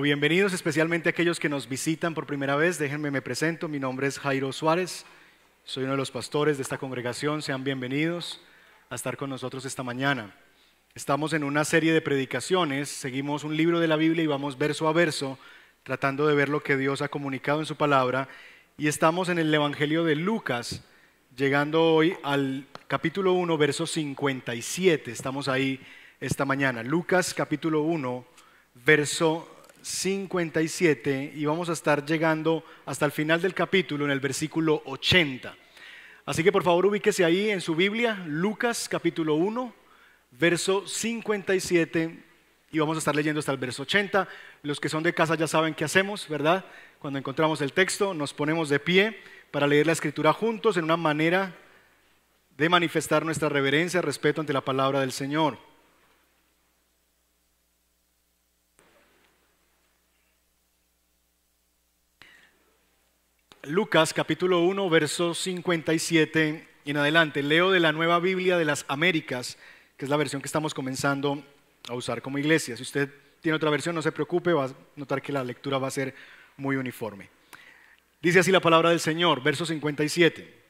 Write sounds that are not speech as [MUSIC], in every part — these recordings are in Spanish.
Bienvenidos especialmente a aquellos que nos visitan por primera vez. Déjenme me presento. Mi nombre es Jairo Suárez. Soy uno de los pastores de esta congregación. Sean bienvenidos a estar con nosotros esta mañana. Estamos en una serie de predicaciones. Seguimos un libro de la Biblia y vamos verso a verso tratando de ver lo que Dios ha comunicado en su palabra. Y estamos en el Evangelio de Lucas, llegando hoy al capítulo 1, verso 57. Estamos ahí esta mañana. Lucas capítulo 1, verso 57 y vamos a estar llegando hasta el final del capítulo en el versículo 80. Así que por favor ubíquese ahí en su Biblia, Lucas capítulo 1, verso 57 y vamos a estar leyendo hasta el verso 80. Los que son de casa ya saben qué hacemos, ¿verdad? Cuando encontramos el texto nos ponemos de pie para leer la escritura juntos en una manera de manifestar nuestra reverencia, respeto ante la palabra del Señor. Lucas capítulo 1, verso 57 en adelante. Leo de la Nueva Biblia de las Américas, que es la versión que estamos comenzando a usar como iglesia. Si usted tiene otra versión, no se preocupe, va a notar que la lectura va a ser muy uniforme. Dice así la palabra del Señor, verso 57.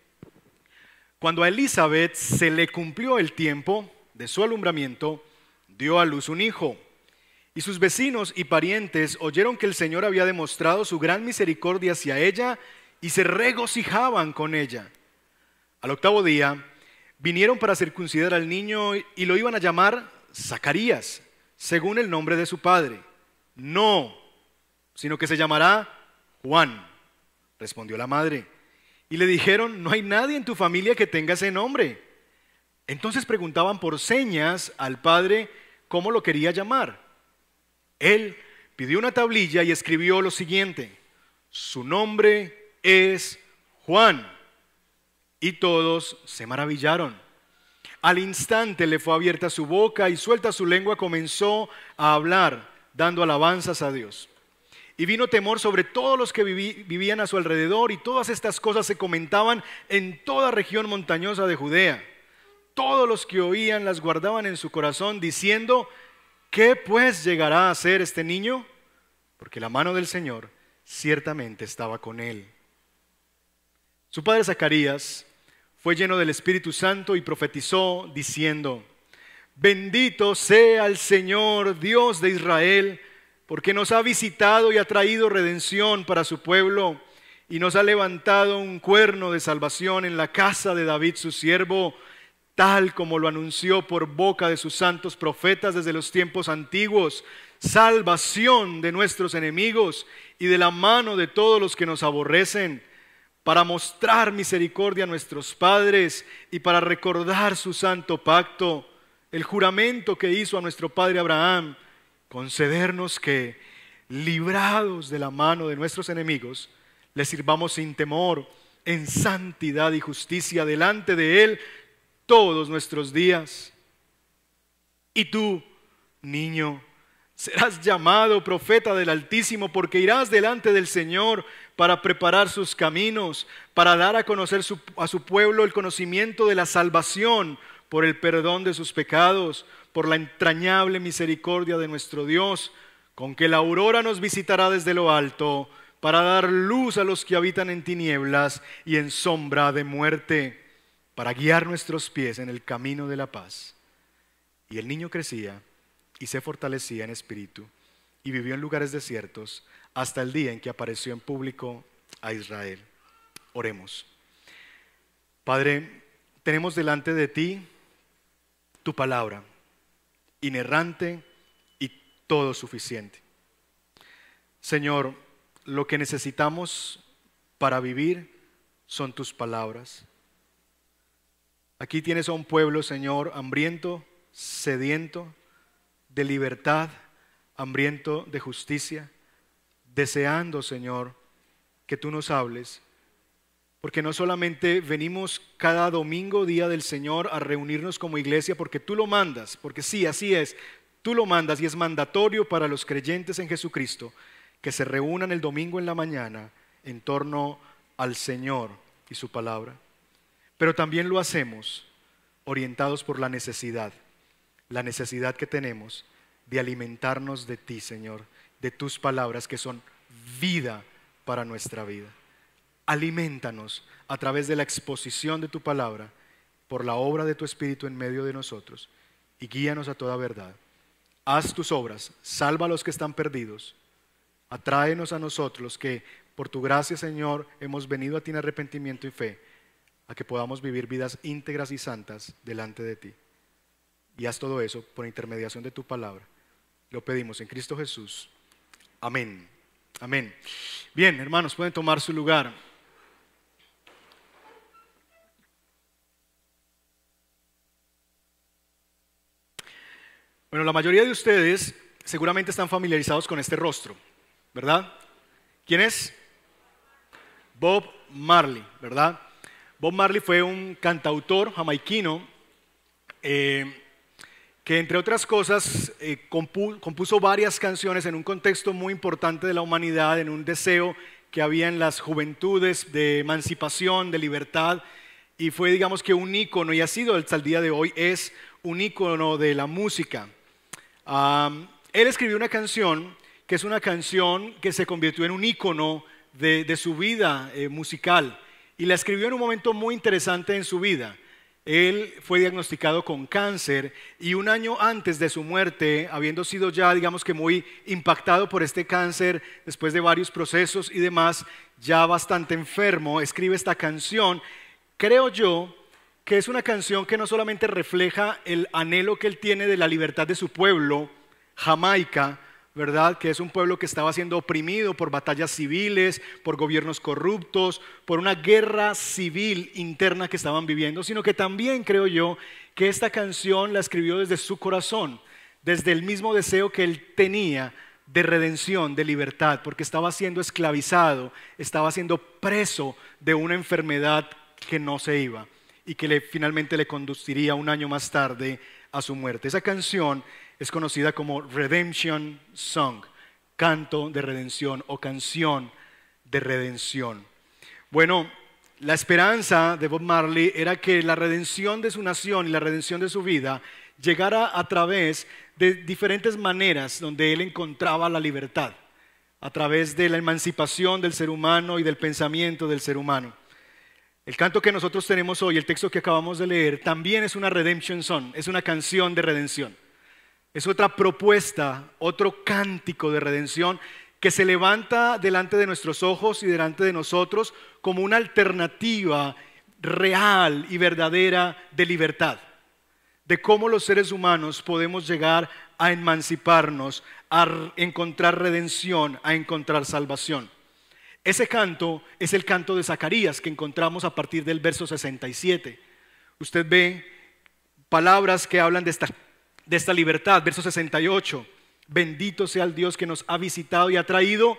Cuando a Elizabeth se le cumplió el tiempo de su alumbramiento, dio a luz un hijo. Y sus vecinos y parientes oyeron que el Señor había demostrado su gran misericordia hacia ella y se regocijaban con ella. Al octavo día vinieron para circuncidar al niño y lo iban a llamar Zacarías, según el nombre de su padre. No, sino que se llamará Juan, respondió la madre. Y le dijeron, no hay nadie en tu familia que tenga ese nombre. Entonces preguntaban por señas al padre cómo lo quería llamar. Él pidió una tablilla y escribió lo siguiente, su nombre es Juan. Y todos se maravillaron. Al instante le fue abierta su boca y suelta su lengua comenzó a hablar, dando alabanzas a Dios. Y vino temor sobre todos los que vivían a su alrededor y todas estas cosas se comentaban en toda región montañosa de Judea. Todos los que oían las guardaban en su corazón diciendo, ¿qué pues llegará a ser este niño? Porque la mano del Señor ciertamente estaba con él. Su padre Zacarías fue lleno del Espíritu Santo y profetizó diciendo, bendito sea el Señor Dios de Israel, porque nos ha visitado y ha traído redención para su pueblo y nos ha levantado un cuerno de salvación en la casa de David su siervo, tal como lo anunció por boca de sus santos profetas desde los tiempos antiguos, salvación de nuestros enemigos y de la mano de todos los que nos aborrecen para mostrar misericordia a nuestros padres y para recordar su santo pacto, el juramento que hizo a nuestro padre Abraham, concedernos que, librados de la mano de nuestros enemigos, le sirvamos sin temor, en santidad y justicia delante de Él todos nuestros días. Y tú, niño, serás llamado profeta del Altísimo porque irás delante del Señor para preparar sus caminos, para dar a conocer a su pueblo el conocimiento de la salvación por el perdón de sus pecados, por la entrañable misericordia de nuestro Dios, con que la aurora nos visitará desde lo alto, para dar luz a los que habitan en tinieblas y en sombra de muerte, para guiar nuestros pies en el camino de la paz. Y el niño crecía y se fortalecía en espíritu y vivió en lugares desiertos hasta el día en que apareció en público a Israel. Oremos. Padre, tenemos delante de ti tu palabra, inerrante y todo suficiente. Señor, lo que necesitamos para vivir son tus palabras. Aquí tienes a un pueblo, Señor, hambriento, sediento de libertad, hambriento de justicia deseando, Señor, que tú nos hables, porque no solamente venimos cada domingo, día del Señor, a reunirnos como iglesia, porque tú lo mandas, porque sí, así es, tú lo mandas y es mandatorio para los creyentes en Jesucristo que se reúnan el domingo en la mañana en torno al Señor y su palabra. Pero también lo hacemos orientados por la necesidad, la necesidad que tenemos de alimentarnos de ti, Señor, de tus palabras que son vida para nuestra vida. Alimentanos a través de la exposición de tu palabra por la obra de tu Espíritu en medio de nosotros y guíanos a toda verdad. Haz tus obras, salva a los que están perdidos, atráenos a nosotros los que por tu gracia, Señor, hemos venido a ti en arrepentimiento y fe, a que podamos vivir vidas íntegras y santas delante de ti. Y haz todo eso por intermediación de tu palabra. Lo pedimos en Cristo Jesús. Amén. Amén. Bien, hermanos, pueden tomar su lugar. Bueno, la mayoría de ustedes seguramente están familiarizados con este rostro, ¿verdad? ¿Quién es? Bob Marley, ¿verdad? Bob Marley fue un cantautor jamaiquino eh, que entre otras cosas eh, compuso varias canciones en un contexto muy importante de la humanidad, en un deseo que había en las juventudes de emancipación, de libertad, y fue digamos que un ícono, y ha sido hasta el día de hoy, es un ícono de la música. él escribió una canción que es una canción que se convirtió en un ícono de, su vida eh, musical, y la escribió en un momento muy interesante en su vida. Él fue diagnosticado con cáncer y un año antes de su muerte, habiendo sido ya, digamos que muy impactado por este cáncer, después de varios procesos y demás, ya bastante enfermo, escribe esta canción. Creo yo que es una canción que no solamente refleja el anhelo que él tiene de la libertad de su pueblo, Jamaica, ¿verdad? Que es un pueblo que estaba siendo oprimido por batallas civiles, por gobiernos corruptos, por una guerra civil interna que estaban viviendo, sino que también creo yo que esta canción la escribió desde su corazón, desde el mismo deseo que él tenía de redención, de libertad, porque estaba siendo esclavizado, estaba siendo preso de una enfermedad que no se iba y que finalmente le conduciría un año más tarde a su muerte. Esa canción es conocida como Redemption Song, canto de redención o canción de redención. Bueno, la esperanza de Bob Marley era que la redención de su nación y la redención de su vida llegara a través de diferentes maneras donde él encontraba la libertad, a través de la emancipación del ser humano y del pensamiento del ser humano. El canto que nosotros tenemos hoy, el texto que acabamos de leer, también es una redemption song, es una canción de redención. Es otra propuesta, otro cántico de redención que se levanta delante de nuestros ojos y delante de nosotros como una alternativa real y verdadera de libertad, de cómo los seres humanos podemos llegar a emanciparnos, a encontrar redención, a encontrar salvación. Ese canto es el canto de Zacarías que encontramos a partir del verso 67. Usted ve palabras que hablan de esta de esta libertad. Verso 68, bendito sea el Dios que nos ha visitado y ha traído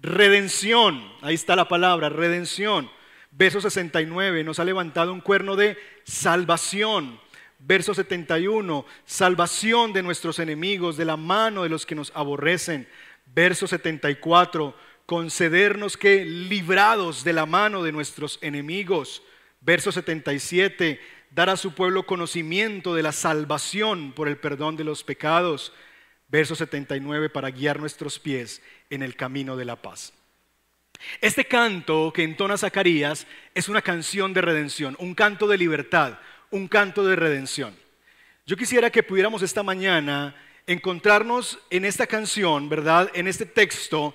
redención. Ahí está la palabra, redención. Verso 69, nos ha levantado un cuerno de salvación. Verso 71, salvación de nuestros enemigos, de la mano de los que nos aborrecen. Verso 74, concedernos que librados de la mano de nuestros enemigos. Verso 77, dar a su pueblo conocimiento de la salvación por el perdón de los pecados. Verso 79, para guiar nuestros pies en el camino de la paz. Este canto que entona Zacarías es una canción de redención, un canto de libertad, un canto de redención. Yo quisiera que pudiéramos esta mañana encontrarnos en esta canción, ¿verdad? En este texto,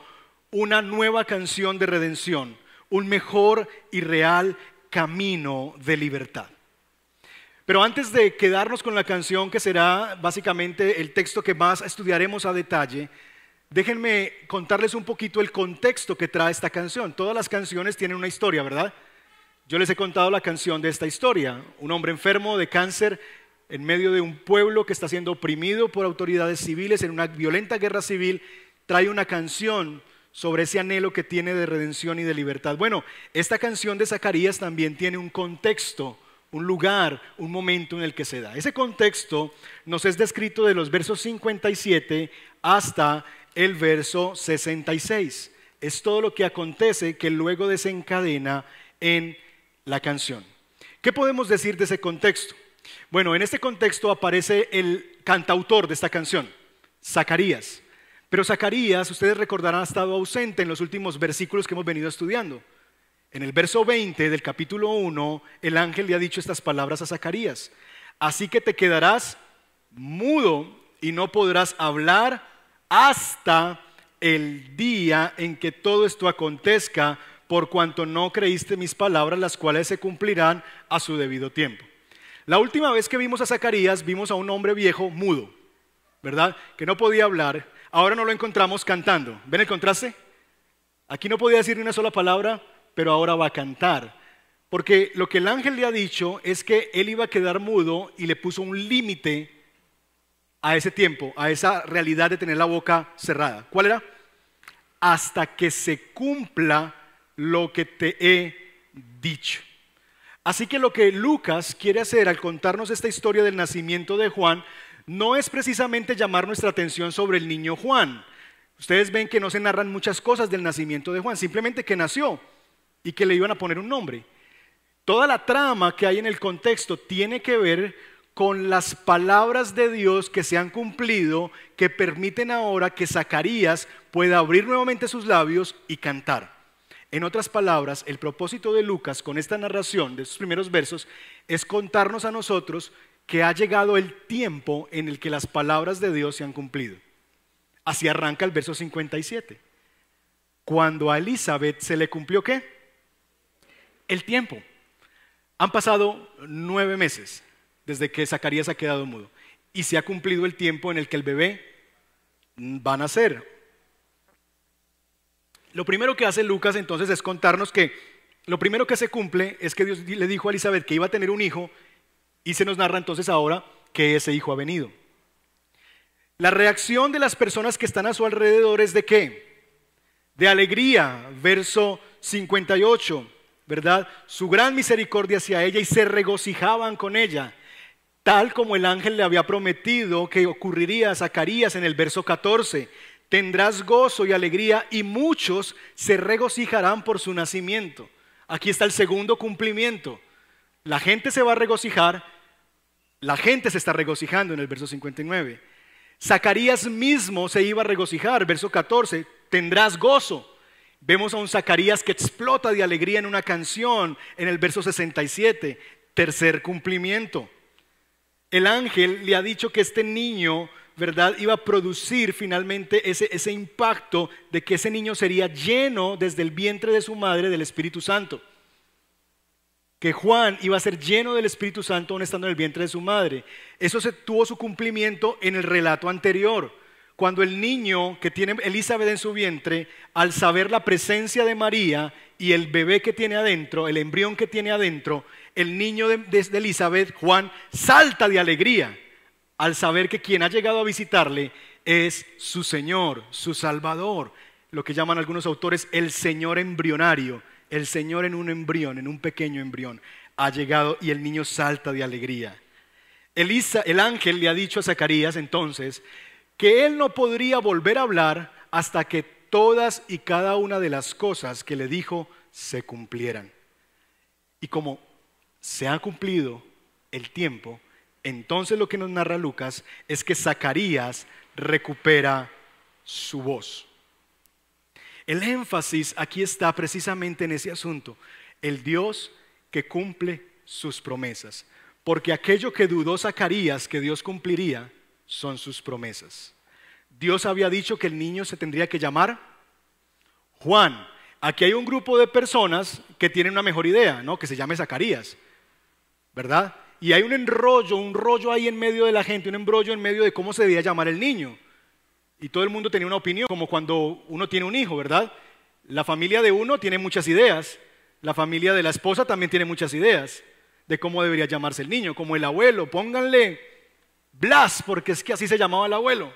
una nueva canción de redención, un mejor y real camino de libertad. Pero antes de quedarnos con la canción, que será básicamente el texto que más estudiaremos a detalle, déjenme contarles un poquito el contexto que trae esta canción. Todas las canciones tienen una historia, ¿verdad? Yo les he contado la canción de esta historia. Un hombre enfermo de cáncer en medio de un pueblo que está siendo oprimido por autoridades civiles en una violenta guerra civil, trae una canción sobre ese anhelo que tiene de redención y de libertad. Bueno, esta canción de Zacarías también tiene un contexto un lugar, un momento en el que se da. Ese contexto nos es descrito de los versos 57 hasta el verso 66. Es todo lo que acontece que luego desencadena en la canción. ¿Qué podemos decir de ese contexto? Bueno, en este contexto aparece el cantautor de esta canción, Zacarías. Pero Zacarías, ustedes recordarán, ha estado ausente en los últimos versículos que hemos venido estudiando. En el verso 20 del capítulo 1, el ángel le ha dicho estas palabras a Zacarías. Así que te quedarás mudo y no podrás hablar hasta el día en que todo esto acontezca, por cuanto no creíste mis palabras, las cuales se cumplirán a su debido tiempo. La última vez que vimos a Zacarías, vimos a un hombre viejo mudo, ¿verdad? Que no podía hablar. Ahora no lo encontramos cantando. ¿Ven el contraste? Aquí no podía decir ni una sola palabra, pero ahora va a cantar. Porque lo que el ángel le ha dicho es que él iba a quedar mudo y le puso un límite a ese tiempo, a esa realidad de tener la boca cerrada. ¿Cuál era? Hasta que se cumpla lo que te he dicho. Así que lo que Lucas quiere hacer al contarnos esta historia del nacimiento de Juan no es precisamente llamar nuestra atención sobre el niño Juan. Ustedes ven que no se narran muchas cosas del nacimiento de Juan, simplemente que nació y que le iban a poner un nombre. Toda la trama que hay en el contexto tiene que ver con las palabras de Dios que se han cumplido, que permiten ahora que Zacarías pueda abrir nuevamente sus labios y cantar. En otras palabras, el propósito de Lucas con esta narración de estos primeros versos es contarnos a nosotros que ha llegado el tiempo en el que las palabras de Dios se han cumplido. Así arranca el verso 57. Cuando a Elizabeth se le cumplió qué? El tiempo. Han pasado nueve meses desde que Zacarías ha quedado mudo y se ha cumplido el tiempo en el que el bebé va a nacer lo primero que hace Lucas entonces es contarnos que lo primero que se cumple es que Dios le dijo a Elizabeth que iba a tener un hijo y se nos narra entonces ahora que ese hijo ha venido. La reacción de las personas que están a su alrededor es de qué? De alegría, verso 58, ¿verdad? Su gran misericordia hacia ella y se regocijaban con ella, tal como el ángel le había prometido que ocurriría a Zacarías en el verso 14 tendrás gozo y alegría y muchos se regocijarán por su nacimiento. Aquí está el segundo cumplimiento. La gente se va a regocijar, la gente se está regocijando en el verso 59. Zacarías mismo se iba a regocijar, verso 14, tendrás gozo. Vemos a un Zacarías que explota de alegría en una canción en el verso 67, tercer cumplimiento. El ángel le ha dicho que este niño ¿verdad? Iba a producir finalmente ese, ese impacto de que ese niño sería lleno desde el vientre de su madre del Espíritu Santo. Que Juan iba a ser lleno del Espíritu Santo aún estando en el vientre de su madre. Eso se tuvo su cumplimiento en el relato anterior. Cuando el niño que tiene Elizabeth en su vientre, al saber la presencia de María y el bebé que tiene adentro, el embrión que tiene adentro, el niño de, de Elizabeth, Juan, salta de alegría al saber que quien ha llegado a visitarle es su Señor, su Salvador, lo que llaman algunos autores el Señor embrionario, el Señor en un embrión, en un pequeño embrión, ha llegado y el niño salta de alegría. Elisa, el ángel le ha dicho a Zacarías entonces que él no podría volver a hablar hasta que todas y cada una de las cosas que le dijo se cumplieran. Y como se ha cumplido el tiempo, entonces lo que nos narra Lucas es que Zacarías recupera su voz. El énfasis aquí está precisamente en ese asunto, el Dios que cumple sus promesas, porque aquello que dudó Zacarías que Dios cumpliría son sus promesas. Dios había dicho que el niño se tendría que llamar Juan. Aquí hay un grupo de personas que tienen una mejor idea, ¿no? Que se llame Zacarías, ¿verdad? y hay un enrollo, un rollo ahí en medio de la gente, un embrollo en medio de cómo se debía llamar el niño. Y todo el mundo tenía una opinión, como cuando uno tiene un hijo, ¿verdad? La familia de uno tiene muchas ideas, la familia de la esposa también tiene muchas ideas de cómo debería llamarse el niño, como el abuelo, pónganle Blas, porque es que así se llamaba el abuelo.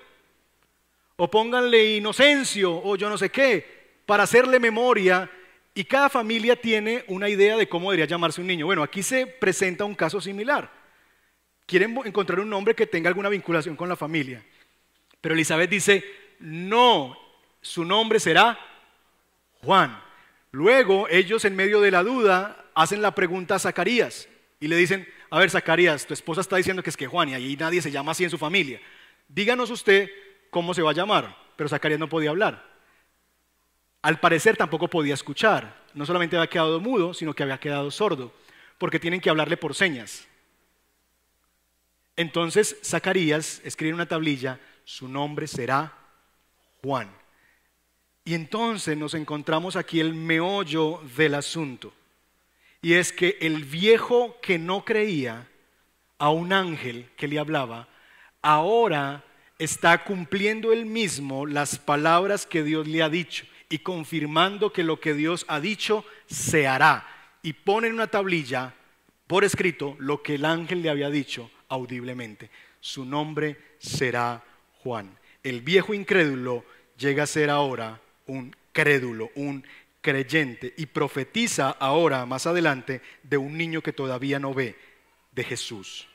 O pónganle Inocencio, o yo no sé qué, para hacerle memoria y cada familia tiene una idea de cómo debería llamarse un niño. Bueno, aquí se presenta un caso similar. Quieren encontrar un nombre que tenga alguna vinculación con la familia. Pero Elizabeth dice, no, su nombre será Juan. Luego ellos en medio de la duda hacen la pregunta a Zacarías y le dicen, a ver Zacarías, tu esposa está diciendo que es que Juan y allí nadie se llama así en su familia. Díganos usted cómo se va a llamar. pero Zacarías no podía hablar. Al parecer tampoco podía escuchar. No solamente había quedado mudo, sino que había quedado sordo, porque tienen que hablarle por señas. Entonces Zacarías escribe en una tablilla, su nombre será Juan. Y entonces nos encontramos aquí el meollo del asunto. Y es que el viejo que no creía a un ángel que le hablaba, ahora está cumpliendo él mismo las palabras que Dios le ha dicho y confirmando que lo que Dios ha dicho se hará. Y pone en una tablilla por escrito lo que el ángel le había dicho audiblemente. Su nombre será Juan. El viejo incrédulo llega a ser ahora un crédulo, un creyente, y profetiza ahora, más adelante, de un niño que todavía no ve, de Jesús.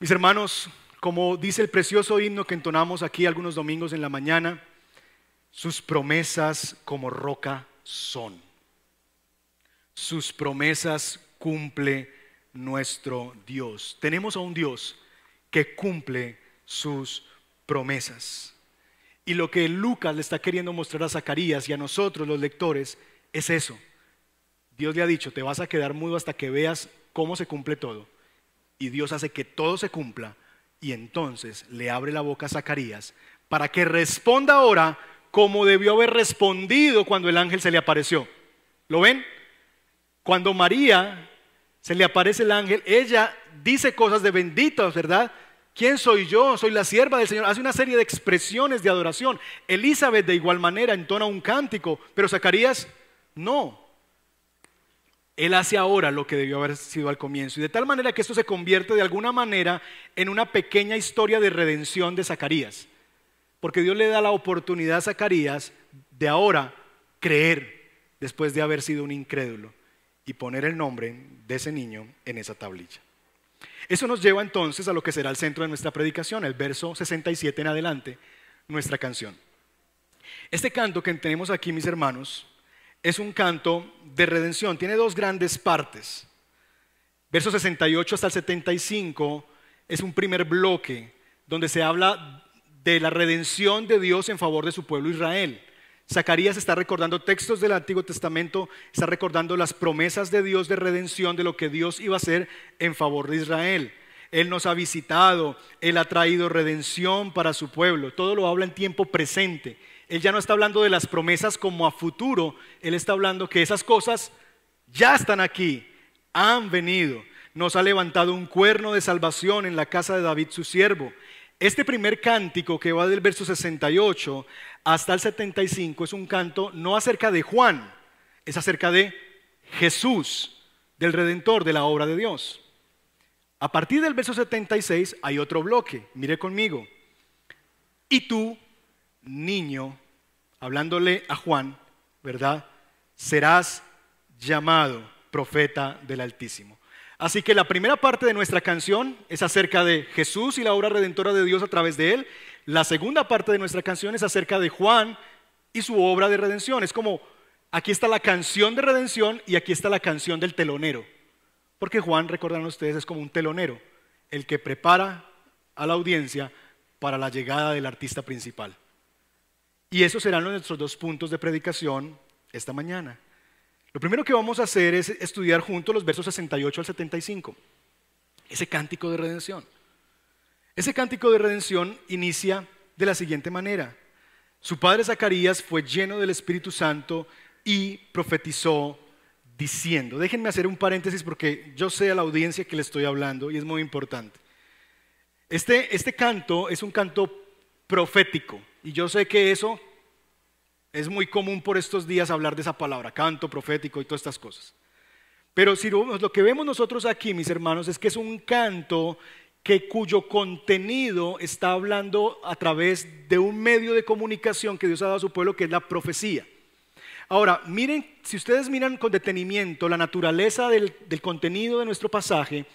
Mis hermanos, como dice el precioso himno que entonamos aquí algunos domingos en la mañana, sus promesas como roca son. Sus promesas cumple nuestro Dios. Tenemos a un Dios que cumple sus promesas. Y lo que Lucas le está queriendo mostrar a Zacarías y a nosotros los lectores es eso. Dios le ha dicho, te vas a quedar mudo hasta que veas cómo se cumple todo. Y Dios hace que todo se cumpla y entonces le abre la boca a Zacarías para que responda ahora como debió haber respondido cuando el ángel se le apareció. ¿Lo ven? Cuando María se le aparece el ángel, ella dice cosas de benditos, ¿verdad? ¿Quién soy yo? Soy la sierva del Señor. Hace una serie de expresiones de adoración. Elizabeth de igual manera entona un cántico, pero Zacarías no. Él hace ahora lo que debió haber sido al comienzo. Y de tal manera que esto se convierte de alguna manera en una pequeña historia de redención de Zacarías. Porque Dios le da la oportunidad a Zacarías de ahora creer después de haber sido un incrédulo y poner el nombre de ese niño en esa tablilla. Eso nos lleva entonces a lo que será el centro de nuestra predicación, el verso 67 en adelante, nuestra canción. Este canto que tenemos aquí, mis hermanos, es un canto de redención. Tiene dos grandes partes. Verso 68 hasta el 75 es un primer bloque donde se habla de la redención de Dios en favor de su pueblo Israel. Zacarías está recordando textos del Antiguo Testamento, está recordando las promesas de Dios de redención, de lo que Dios iba a hacer en favor de Israel. Él nos ha visitado, Él ha traído redención para su pueblo. Todo lo habla en tiempo presente. Él ya no está hablando de las promesas como a futuro, Él está hablando que esas cosas ya están aquí, han venido. Nos ha levantado un cuerno de salvación en la casa de David su siervo. Este primer cántico que va del verso 68 hasta el 75 es un canto no acerca de Juan, es acerca de Jesús, del Redentor, de la obra de Dios. A partir del verso 76 hay otro bloque, mire conmigo. Y tú, niño, hablándole a Juan, ¿verdad? Serás llamado profeta del Altísimo. Así que la primera parte de nuestra canción es acerca de Jesús y la obra redentora de Dios a través de él. La segunda parte de nuestra canción es acerca de Juan y su obra de redención. Es como, aquí está la canción de redención y aquí está la canción del telonero. Porque Juan, recordan ustedes, es como un telonero, el que prepara a la audiencia para la llegada del artista principal. Y esos serán nuestros dos puntos de predicación esta mañana. Lo primero que vamos a hacer es estudiar juntos los versos 68 al 75, ese cántico de redención. Ese cántico de redención inicia de la siguiente manera. Su padre Zacarías fue lleno del Espíritu Santo y profetizó diciendo, déjenme hacer un paréntesis porque yo sé a la audiencia que le estoy hablando y es muy importante. Este, este canto es un canto profético y yo sé que eso es muy común por estos días hablar de esa palabra, canto profético y todas estas cosas. Pero si lo que vemos nosotros aquí, mis hermanos, es que es un canto que cuyo contenido está hablando a través de un medio de comunicación que Dios ha dado a su pueblo, que es la profecía. Ahora, miren, si ustedes miran con detenimiento la naturaleza del, del, contenido de nuestro pasaje,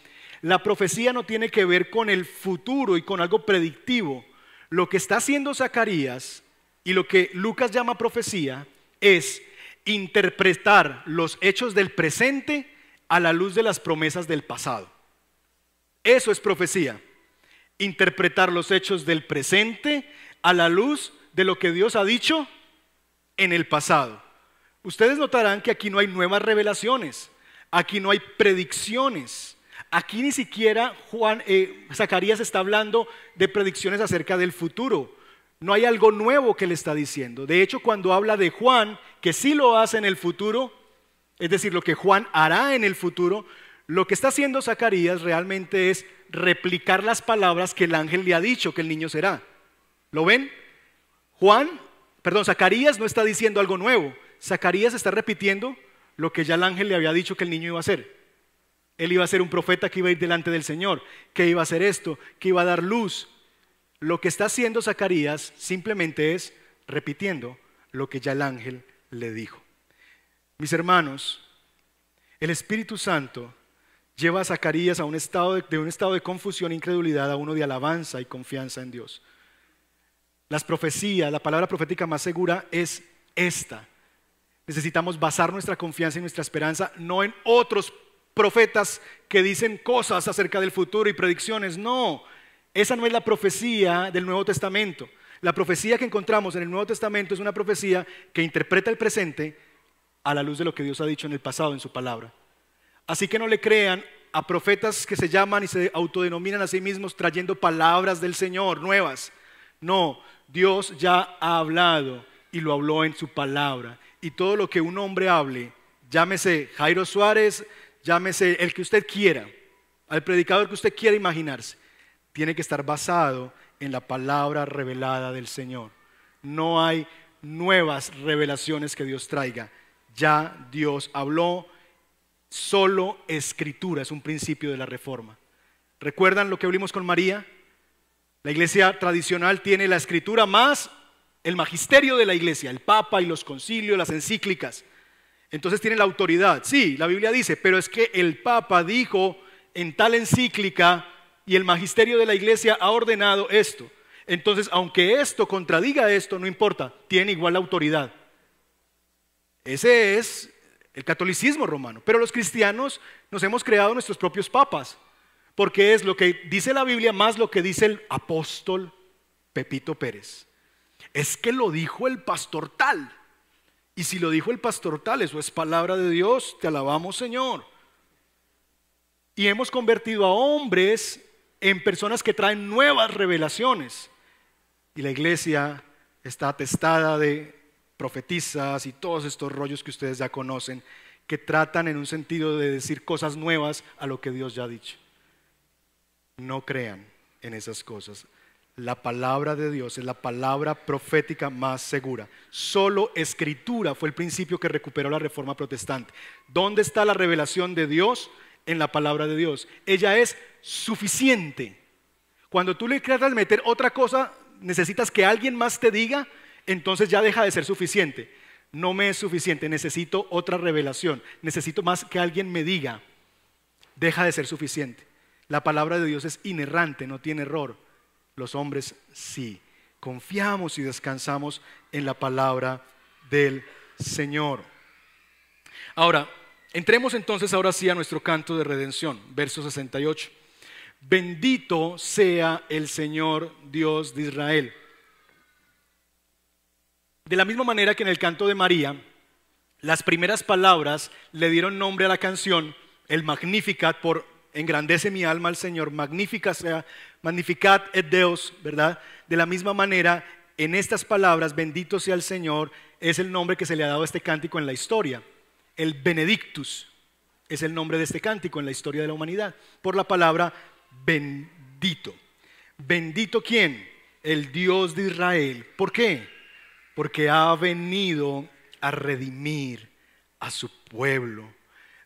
la profecía no tiene que ver con el futuro y con algo predictivo. Lo que está haciendo Zacarías y lo que Lucas llama profecía es interpretar los hechos del presente a la luz de las promesas del pasado. Eso es profecía. Interpretar los hechos del presente a la luz de lo que Dios ha dicho en el pasado. Ustedes notarán que aquí no hay nuevas revelaciones, aquí no hay predicciones. Aquí ni siquiera Juan, eh, Zacarías está hablando de predicciones acerca del futuro. No hay algo nuevo que le está diciendo. De hecho, cuando habla de Juan, que sí lo hace en el futuro, es decir, lo que Juan hará en el futuro, lo que está haciendo Zacarías realmente es replicar las palabras que el ángel le ha dicho que el niño será. ¿Lo ven? Juan, perdón, Zacarías no está diciendo algo nuevo. Zacarías está repitiendo lo que ya el ángel le había dicho que el niño iba a hacer. Él iba a ser un profeta que iba a ir delante del Señor, que iba a hacer esto, que iba a dar luz. Lo que está haciendo Zacarías simplemente es repitiendo lo que ya el ángel le dijo. Mis hermanos, el Espíritu Santo lleva a Zacarías a un estado de, un estado de confusión e incredulidad a uno de alabanza y confianza en Dios. Las profecías, la palabra profética más segura es esta. Necesitamos basar nuestra confianza y nuestra esperanza no en otros profetas que dicen cosas acerca del futuro y predicciones. No, esa no es la profecía del Nuevo Testamento. La profecía que encontramos en el Nuevo Testamento es una profecía que interpreta el presente a la luz de lo que Dios ha dicho en el pasado en su palabra. Así que no le crean a profetas que se llaman y se autodenominan a sí mismos trayendo palabras del Señor nuevas. No, Dios ya ha hablado y lo habló en su palabra. Y todo lo que un hombre hable, llámese Jairo Suárez, llámese el que usted quiera, al predicador que usted quiera imaginarse, tiene que estar basado en la palabra revelada del Señor. No hay nuevas revelaciones que Dios traiga. Ya Dios habló, solo escritura es un principio de la reforma. ¿Recuerdan lo que hablamos con María? La iglesia tradicional tiene la escritura más el magisterio de la iglesia, el papa y los concilios, las encíclicas. Entonces tiene la autoridad. Sí, la Biblia dice, pero es que el papa dijo en tal encíclica y el magisterio de la iglesia ha ordenado esto. Entonces, aunque esto contradiga esto, no importa, tiene igual autoridad. Ese es el catolicismo romano. Pero los cristianos nos hemos creado nuestros propios papas, porque es lo que dice la Biblia más lo que dice el apóstol Pepito Pérez. Es que lo dijo el pastor tal. Y si lo dijo el pastor tal, eso es palabra de Dios, te alabamos Señor. Y hemos convertido a hombres en personas que traen nuevas revelaciones. Y la iglesia está atestada de profetizas y todos estos rollos que ustedes ya conocen, que tratan en un sentido de decir cosas nuevas a lo que Dios ya ha dicho. No crean en esas cosas. La palabra de Dios es la palabra profética más segura. Solo escritura fue el principio que recuperó la reforma protestante. ¿Dónde está la revelación de Dios? En la palabra de Dios. Ella es suficiente. Cuando tú le quieras meter otra cosa, necesitas que alguien más te diga, entonces ya deja de ser suficiente. No me es suficiente, necesito otra revelación, necesito más que alguien me diga, deja de ser suficiente. La palabra de Dios es inerrante, no tiene error. Los hombres sí. Confiamos y descansamos en la palabra del Señor. Ahora, entremos entonces ahora sí a nuestro canto de redención, verso 68. Bendito sea el Señor Dios de Israel de la misma manera que en el canto de María, las primeras palabras le dieron nombre a la canción, el Magnificat, por engrandece mi alma al Señor, magnífica sea, magnificat et Deus, ¿verdad? De la misma manera, en estas palabras, bendito sea el Señor, es el nombre que se le ha dado a este cántico en la historia. El Benedictus es el nombre de este cántico en la historia de la humanidad, por la palabra bendito. ¿Bendito quién? El Dios de Israel. ¿Por qué? porque ha venido a redimir a su pueblo.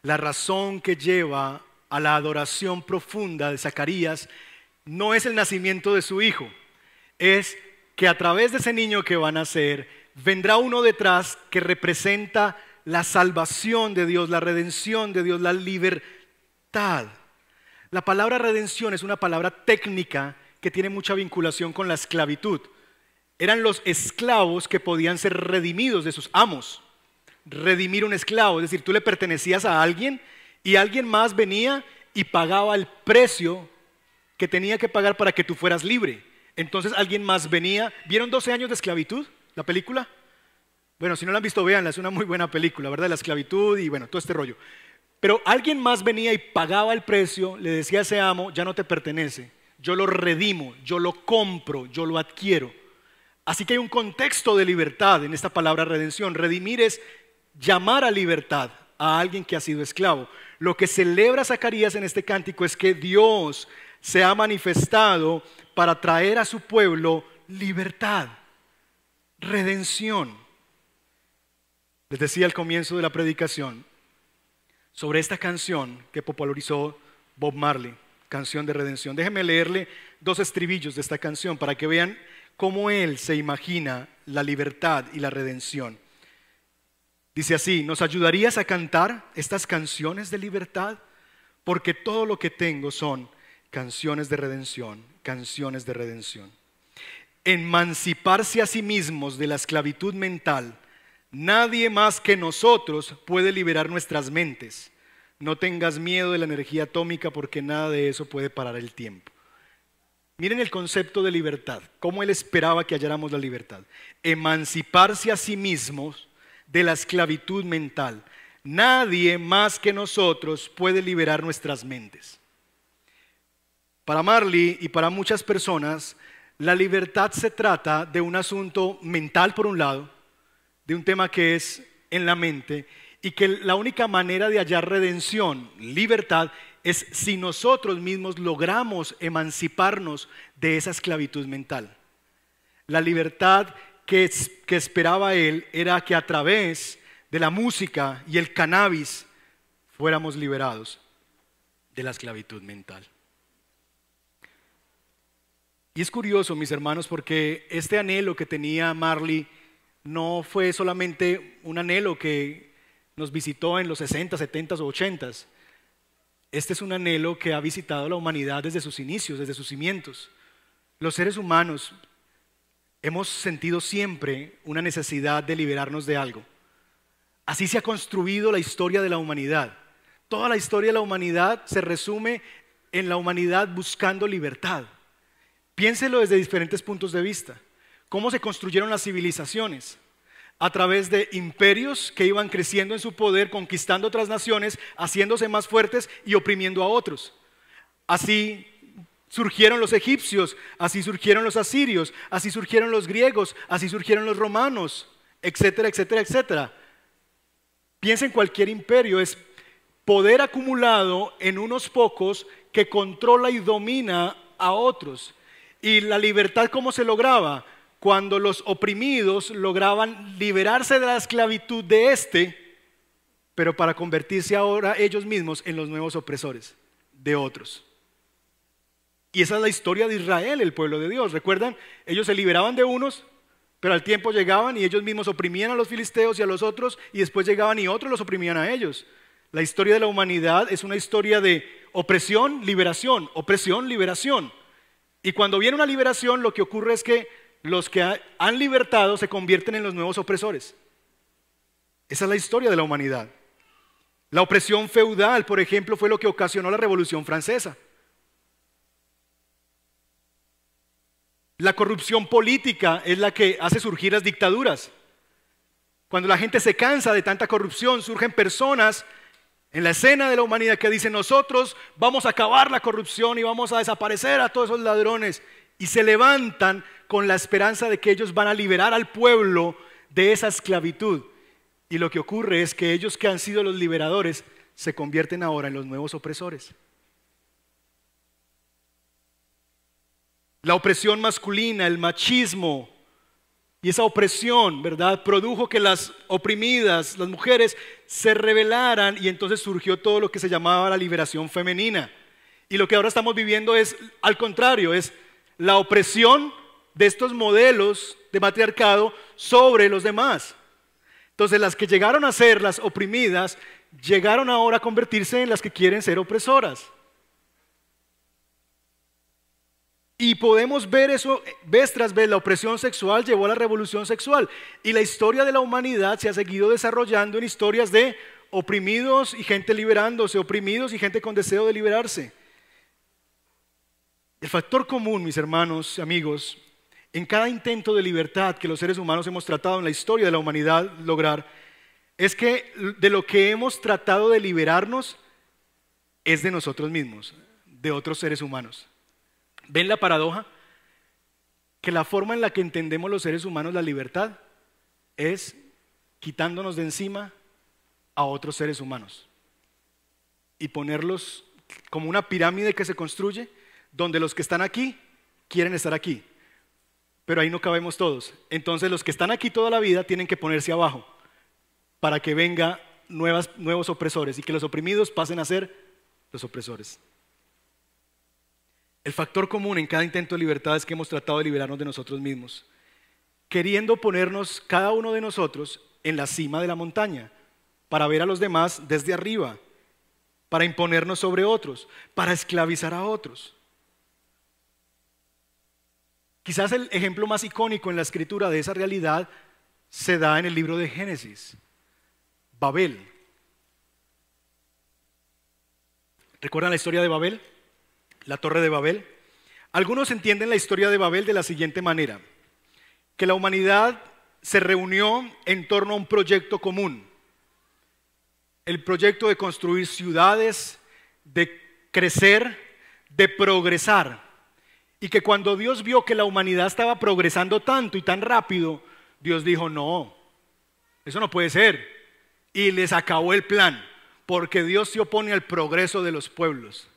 La razón que lleva a la adoración profunda de Zacarías no es el nacimiento de su hijo, es que a través de ese niño que va a nacer vendrá uno detrás que representa la salvación de Dios, la redención de Dios, la libertad. La palabra redención es una palabra técnica que tiene mucha vinculación con la esclavitud eran los esclavos que podían ser redimidos de sus amos. Redimir un esclavo, es decir, tú le pertenecías a alguien y alguien más venía y pagaba el precio que tenía que pagar para que tú fueras libre. Entonces alguien más venía. ¿Vieron 12 años de esclavitud? ¿La película? Bueno, si no la han visto, véanla, es una muy buena película, ¿verdad? La esclavitud y bueno, todo este rollo. Pero alguien más venía y pagaba el precio, le decía a ese amo, ya no te pertenece, yo lo redimo, yo lo compro, yo lo adquiero. Así que hay un contexto de libertad en esta palabra redención. Redimir es llamar a libertad a alguien que ha sido esclavo. Lo que celebra Zacarías en este cántico es que Dios se ha manifestado para traer a su pueblo libertad, redención. Les decía al comienzo de la predicación sobre esta canción que popularizó Bob Marley, canción de redención. Déjenme leerle dos estribillos de esta canción para que vean cómo él se imagina la libertad y la redención. Dice así, ¿nos ayudarías a cantar estas canciones de libertad? Porque todo lo que tengo son canciones de redención, canciones de redención. Emanciparse a sí mismos de la esclavitud mental. Nadie más que nosotros puede liberar nuestras mentes. No tengas miedo de la energía atómica porque nada de eso puede parar el tiempo. Miren el concepto de libertad, cómo él esperaba que halláramos la libertad. Emanciparse a sí mismos de la esclavitud mental. Nadie más que nosotros puede liberar nuestras mentes. Para Marley y para muchas personas, la libertad se trata de un asunto mental por un lado, de un tema que es en la mente, y que la única manera de hallar redención, libertad, es si nosotros mismos logramos emanciparnos de esa esclavitud mental. La libertad que, esperaba él era que a través de la música y el cannabis fuéramos liberados de la esclavitud mental. Y es curioso, mis hermanos, porque este anhelo que tenía Marley no fue solamente un anhelo que nos visitó en los 60, 70 o 80. Este es un anhelo que ha visitado la humanidad desde sus inicios, desde sus cimientos. Los seres humanos hemos sentido siempre una necesidad de liberarnos de algo. Así se ha construido la historia de la humanidad. Toda la historia de la humanidad se resume en la humanidad buscando libertad. Piénselo desde diferentes puntos de vista. ¿Cómo se construyeron las civilizaciones? A través de imperios que iban creciendo en su poder, conquistando otras naciones, haciéndose más fuertes y oprimiendo a otros. Así surgieron los egipcios, así surgieron los asirios, así surgieron los griegos, así surgieron los romanos, etcétera, etcétera, etcétera. Piensa en cualquier imperio, es poder acumulado en unos pocos que controla y domina a otros. ¿Y la libertad cómo se lograba? Cuando los oprimidos lograban liberarse de la esclavitud de éste, pero para convertirse ahora ellos mismos en los nuevos opresores de otros. Y esa es la historia de Israel, el pueblo de Dios. ¿Recuerdan? Ellos se liberaban de unos, pero al tiempo llegaban y ellos mismos oprimían a los filisteos y a los otros, y después llegaban y otros los oprimían a ellos. La historia de la humanidad es una historia de opresión, liberación, opresión, liberación. Y cuando viene una liberación, lo que ocurre es que los que han libertado se convierten en los nuevos opresores. Esa es la historia de la humanidad. La opresión feudal, por ejemplo, fue lo que ocasionó la Revolución Francesa. La corrupción política es la que hace surgir las dictaduras. Cuando la gente se cansa de tanta corrupción, surgen personas en la escena de la humanidad que dicen, nosotros vamos a acabar la corrupción y vamos a desaparecer a todos esos ladrones. Y se levantan con la esperanza de que ellos van a liberar al pueblo de esa esclavitud. Y lo que ocurre es que ellos que han sido los liberadores se convierten ahora en los nuevos opresores. La opresión masculina, el machismo y esa opresión, ¿verdad? Produjo que las oprimidas, las mujeres, se rebelaran y entonces surgió todo lo que se llamaba la liberación femenina. Y lo que ahora estamos viviendo es, al contrario, es la opresión de estos modelos de matriarcado sobre los demás. Entonces las que llegaron a ser las oprimidas, llegaron ahora a convertirse en las que quieren ser opresoras. Y podemos ver eso vez tras vez. La opresión sexual llevó a la revolución sexual. Y la historia de la humanidad se ha seguido desarrollando en historias de oprimidos y gente liberándose, oprimidos y gente con deseo de liberarse. El factor común, mis hermanos y amigos, en cada intento de libertad que los seres humanos hemos tratado en la historia de la humanidad lograr, es que de lo que hemos tratado de liberarnos es de nosotros mismos, de otros seres humanos. ¿Ven la paradoja? Que la forma en la que entendemos los seres humanos la libertad es quitándonos de encima a otros seres humanos y ponerlos como una pirámide que se construye donde los que están aquí quieren estar aquí pero ahí no cabemos todos. Entonces los que están aquí toda la vida tienen que ponerse abajo para que venga nuevos opresores y que los oprimidos pasen a ser los opresores. El factor común en cada intento de libertad es que hemos tratado de liberarnos de nosotros mismos, queriendo ponernos cada uno de nosotros en la cima de la montaña, para ver a los demás desde arriba, para imponernos sobre otros, para esclavizar a otros. Quizás el ejemplo más icónico en la escritura de esa realidad se da en el libro de Génesis, Babel. ¿Recuerdan la historia de Babel? La torre de Babel. Algunos entienden la historia de Babel de la siguiente manera, que la humanidad se reunió en torno a un proyecto común, el proyecto de construir ciudades, de crecer, de progresar y que cuando Dios vio que la humanidad estaba progresando tanto y tan rápido, Dios dijo, no, eso no puede ser. Y les acabó el plan, porque Dios se opone al progreso de los pueblos.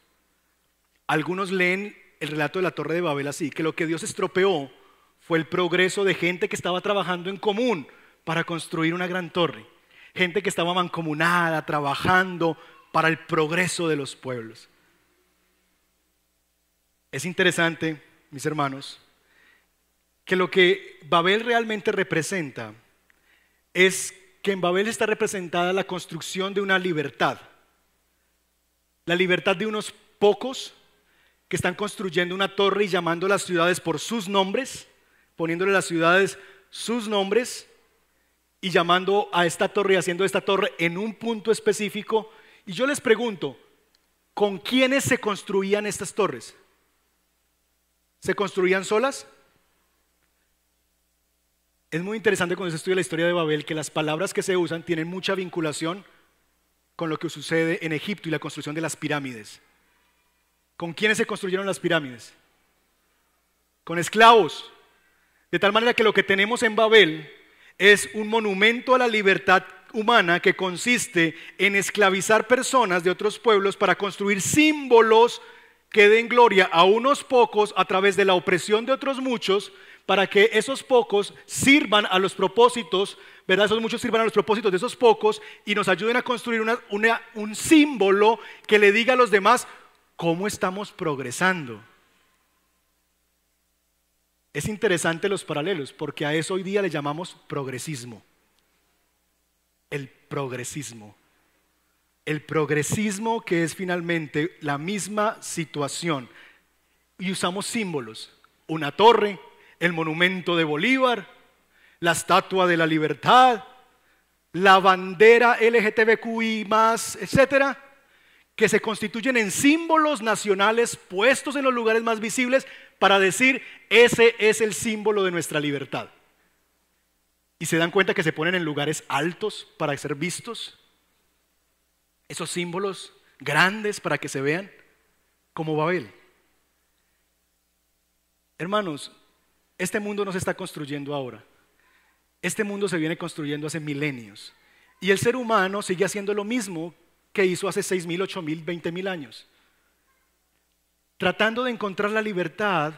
Algunos leen el relato de la Torre de Babel así, que lo que Dios estropeó fue el progreso de gente que estaba trabajando en común para construir una gran torre. Gente que estaba mancomunada, trabajando para el progreso de los pueblos. Es interesante, mis hermanos, que lo que Babel realmente representa es que en Babel está representada la construcción de una libertad. La libertad de unos pocos que están construyendo una torre y llamando las ciudades por sus nombres, poniéndole las ciudades sus nombres y llamando a esta torre y haciendo esta torre en un punto específico. Y yo les pregunto, ¿con quiénes se construían estas torres? ¿Se construían solas? Es muy interesante cuando se estudia la historia de Babel que las palabras que se usan tienen mucha vinculación con lo que sucede en Egipto y la construcción de las pirámides. ¿Con quiénes se construyeron las pirámides? Con esclavos. De tal manera que lo que tenemos en Babel es un monumento a la libertad humana que consiste en esclavizar personas de otros pueblos para construir símbolos que den gloria a unos pocos a través de la opresión de otros muchos, para que esos pocos sirvan a los propósitos, ¿verdad? Esos muchos sirvan a los propósitos de esos pocos y nos ayuden a construir un símbolo que le diga a los demás cómo estamos progresando. Es interesante los paralelos, porque a eso hoy día le llamamos progresismo. El progresismo el progresismo que es finalmente la misma situación. Y usamos símbolos, una torre, el monumento de Bolívar, la estatua de la libertad, la bandera LGTBQI más, etcétera, que se constituyen en símbolos nacionales puestos en los lugares más visibles para decir, ese es el símbolo de nuestra libertad. Y se dan cuenta que se ponen en lugares altos para ser vistos esos símbolos grandes para que se vean como Babel. Hermanos, este mundo no se está construyendo ahora. Este mundo se viene construyendo hace milenios. Y el ser humano sigue haciendo lo mismo que hizo hace seis mil, ocho mil, veinte mil años. Tratando de encontrar la libertad,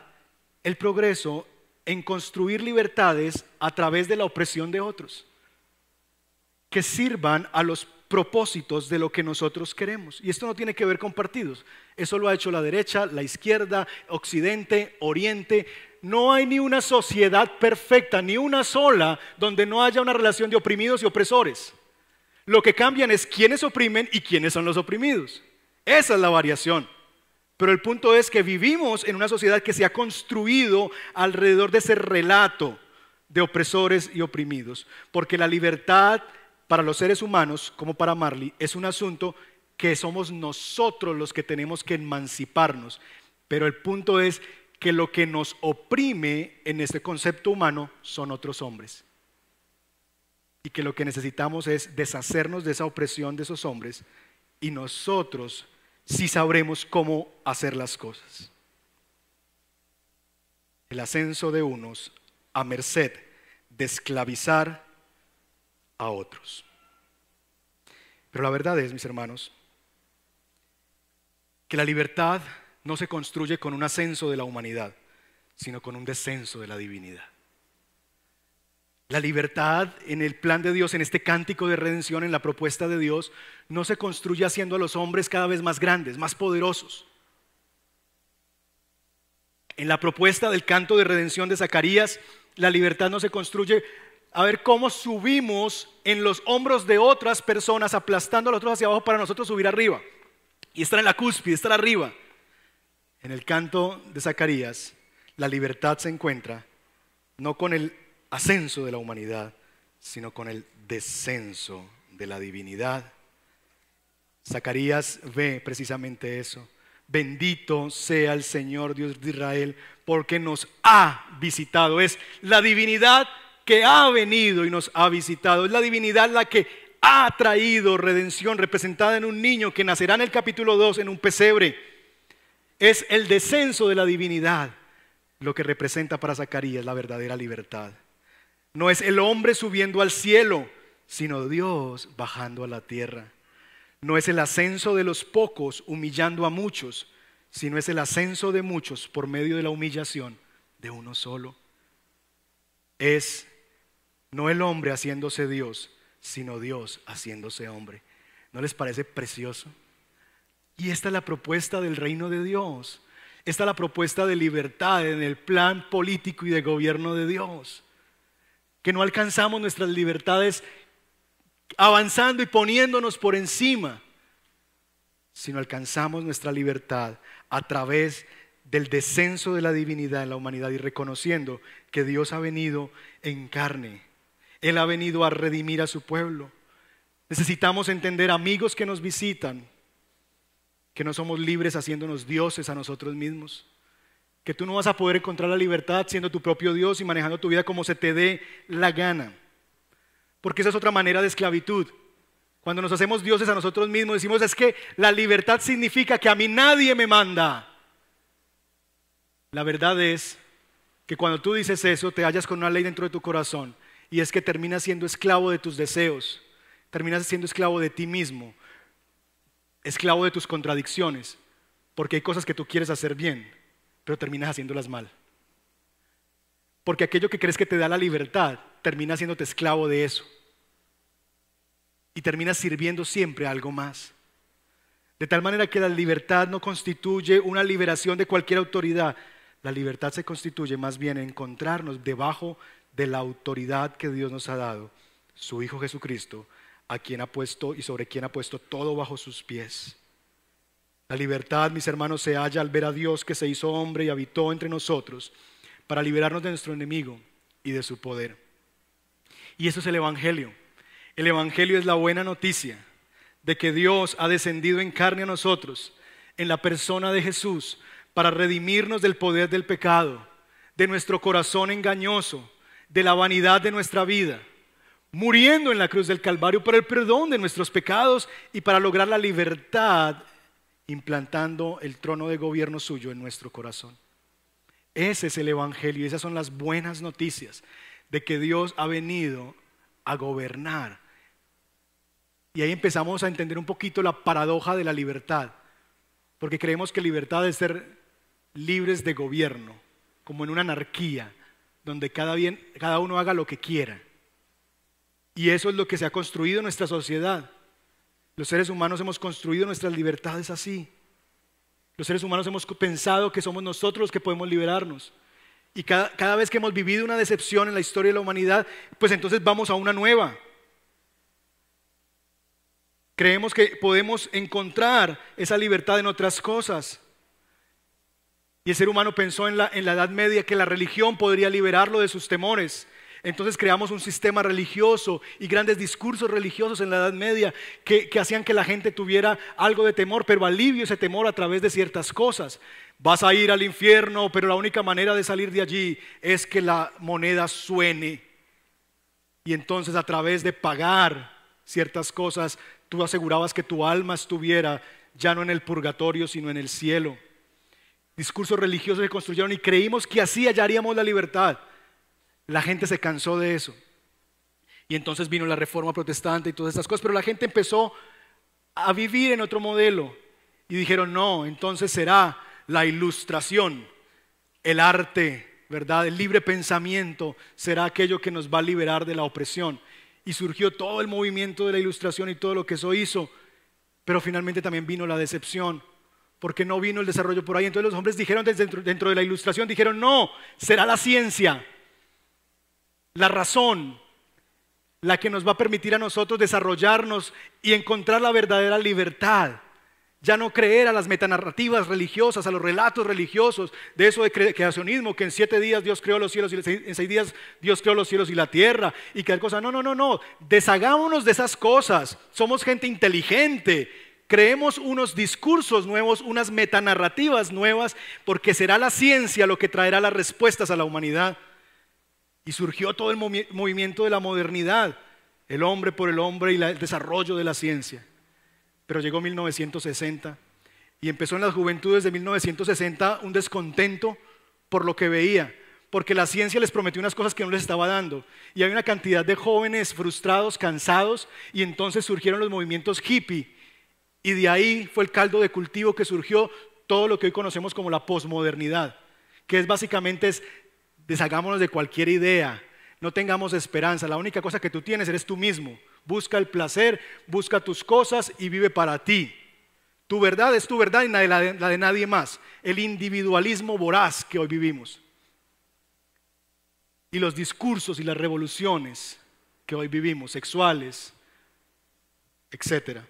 el progreso en construir libertades a través de la opresión de otros, que sirvan a los propósitos de lo que nosotros queremos. Y esto no tiene que ver con partidos. Eso lo ha hecho la derecha, la izquierda, occidente, oriente. No hay ni una sociedad perfecta, ni una sola, donde no haya una relación de oprimidos y opresores. Lo que cambian es quiénes oprimen y quiénes son los oprimidos. Esa es la variación. Pero el punto es que vivimos en una sociedad que se ha construido alrededor de ese relato de opresores y oprimidos, porque la libertad para los seres humanos, como para Marley, es un asunto que somos nosotros los que tenemos que emanciparnos. Pero el punto es que lo que nos oprime en este concepto humano son otros hombres. Y que lo que necesitamos es deshacernos de esa opresión de esos hombres y nosotros sí sabremos cómo hacer las cosas. El ascenso de unos a merced de esclavizar a otros. Pero la verdad es, mis hermanos, que la libertad no se construye con un ascenso de la humanidad, sino con un descenso de la divinidad. La libertad en el plan de Dios, en este cántico de redención, en la propuesta de Dios, no se construye haciendo a los hombres cada vez más grandes, más poderosos. En la propuesta del canto de redención de Zacarías, la libertad no se construye a ver cómo subimos en los hombros de otras personas, aplastando a los otros hacia abajo para nosotros subir arriba. Y estar en la cúspide, estar arriba. En el canto de Zacarías, la libertad se encuentra no con el ascenso de la humanidad, sino con el descenso de la divinidad. Zacarías ve precisamente eso. Bendito sea el Señor Dios de Israel, porque nos ha visitado. Es la divinidad que ha venido y nos ha visitado. Es la divinidad la que ha traído redención representada en un niño que nacerá en el capítulo 2 en un pesebre. Es el descenso de la divinidad lo que representa para Zacarías la verdadera libertad. No es el hombre subiendo al cielo, sino Dios bajando a la tierra. No es el ascenso de los pocos humillando a muchos, sino es el ascenso de muchos por medio de la humillación de uno solo. Es no el hombre haciéndose Dios, sino Dios haciéndose hombre. ¿No les parece precioso? Y esta es la propuesta del reino de Dios. Esta es la propuesta de libertad en el plan político y de gobierno de Dios. Que no alcanzamos nuestras libertades avanzando y poniéndonos por encima, sino alcanzamos nuestra libertad a través del descenso de la divinidad en la humanidad y reconociendo que Dios ha venido en carne. Él ha venido a redimir a su pueblo. Necesitamos entender, amigos que nos visitan, que no somos libres haciéndonos dioses a nosotros mismos, que tú no vas a poder encontrar la libertad siendo tu propio Dios y manejando tu vida como se te dé la gana. Porque esa es otra manera de esclavitud. Cuando nos hacemos dioses a nosotros mismos, decimos es que la libertad significa que a mí nadie me manda. La verdad es que cuando tú dices eso, te hallas con una ley dentro de tu corazón y es que terminas siendo esclavo de tus deseos, terminas siendo esclavo de ti mismo, esclavo de tus contradicciones, porque hay cosas que tú quieres hacer bien, pero terminas haciéndolas mal. Porque aquello que crees que te da la libertad, termina haciéndote esclavo de eso. Y terminas sirviendo siempre a algo más. De tal manera que la libertad no constituye una liberación de cualquier autoridad. La libertad se constituye más bien en encontrarnos debajo de la autoridad que Dios nos ha dado, su Hijo Jesucristo, a quien ha puesto y sobre quien ha puesto todo bajo sus pies. La libertad, mis hermanos, se halla al ver a Dios que se hizo hombre y habitó entre nosotros para liberarnos de nuestro enemigo y de su poder. Y eso es el Evangelio. El Evangelio es la buena noticia de que Dios ha descendido en carne a nosotros, en la persona de Jesús, para redimirnos del poder del pecado, de nuestro corazón engañoso, de la vanidad de nuestra vida, muriendo en la cruz del Calvario por el perdón de nuestros pecados y para lograr la libertad, implantando el trono de gobierno suyo en nuestro corazón. Ese es el Evangelio y esas son las buenas noticias de que Dios ha venido a gobernar. Y ahí empezamos a entender un poquito la paradoja de la libertad, porque creemos que libertad es ser libres de gobierno, como en una anarquía donde cada, bien, cada uno haga lo que quiera. Y eso es lo que se ha construido en nuestra sociedad. Los seres humanos hemos construido nuestras libertades así. Los seres humanos hemos pensado que somos nosotros los que podemos liberarnos. Y cada, cada, vez que hemos vivido una decepción en la historia de la humanidad, pues entonces vamos a una nueva. Creemos que podemos encontrar esa libertad en otras cosas. Y el ser humano pensó en la, Edad Media que la religión podría liberarlo de sus temores. Entonces creamos un sistema religioso y grandes discursos religiosos en la Edad Media que, que, hacían que la gente tuviera algo de temor, pero alivio ese temor a través de ciertas cosas. Vas a ir al infierno, pero la única manera de salir de allí es que la moneda suene. Y entonces a través de pagar ciertas cosas, tú asegurabas que tu alma estuviera ya no en el purgatorio, sino en el cielo. Discursos religiosos se construyeron y creímos que así hallaríamos la libertad. La gente se cansó de eso. Y entonces vino la reforma protestante y todas estas cosas, pero la gente empezó a vivir en otro modelo. Y dijeron, no, entonces será la ilustración, el arte, ¿verdad? El libre pensamiento será aquello que nos va a liberar de la opresión. Y surgió todo el movimiento de la ilustración y todo lo que eso hizo. Pero finalmente también vino la decepción, porque no vino el desarrollo por ahí. Entonces los hombres dijeron dentro, dentro de la ilustración, dijeron, no, será la ciencia, la razón, la que nos va a permitir a nosotros desarrollarnos y encontrar la verdadera libertad. Ya no creer a las metanarrativas religiosas, a los relatos religiosos, de eso de creacionismo, que en siete días Dios creó los cielos y en seis días Dios creó los cielos y la tierra y que cosa. No, no, no, no. Deshagámonos de esas cosas. Somos gente inteligente. Creemos unos discursos nuevos, unas metanarrativas nuevas, porque será la ciencia lo que traerá las respuestas a la humanidad. Y surgió todo el movimiento de la modernidad, el hombre por el hombre y el desarrollo de la ciencia pero llegó 1960 y empezó en las juventudes de 1960 un descontento por lo que veía, porque la ciencia les prometió unas cosas que no les estaba dando. Y hay una cantidad de jóvenes frustrados, cansados, y entonces surgieron los movimientos hippie. Y de ahí fue el caldo de cultivo que surgió todo lo que hoy conocemos como la posmodernidad, que es básicamente es deshagámonos de cualquier idea, no tengamos esperanza, la única cosa que tú tienes eres tú mismo. Busca el placer, busca tus cosas y vive para ti. Tu verdad es tu verdad y la de, nadie más. El individualismo voraz que hoy vivimos. Y los discursos y las revoluciones que hoy vivimos, sexuales, etc.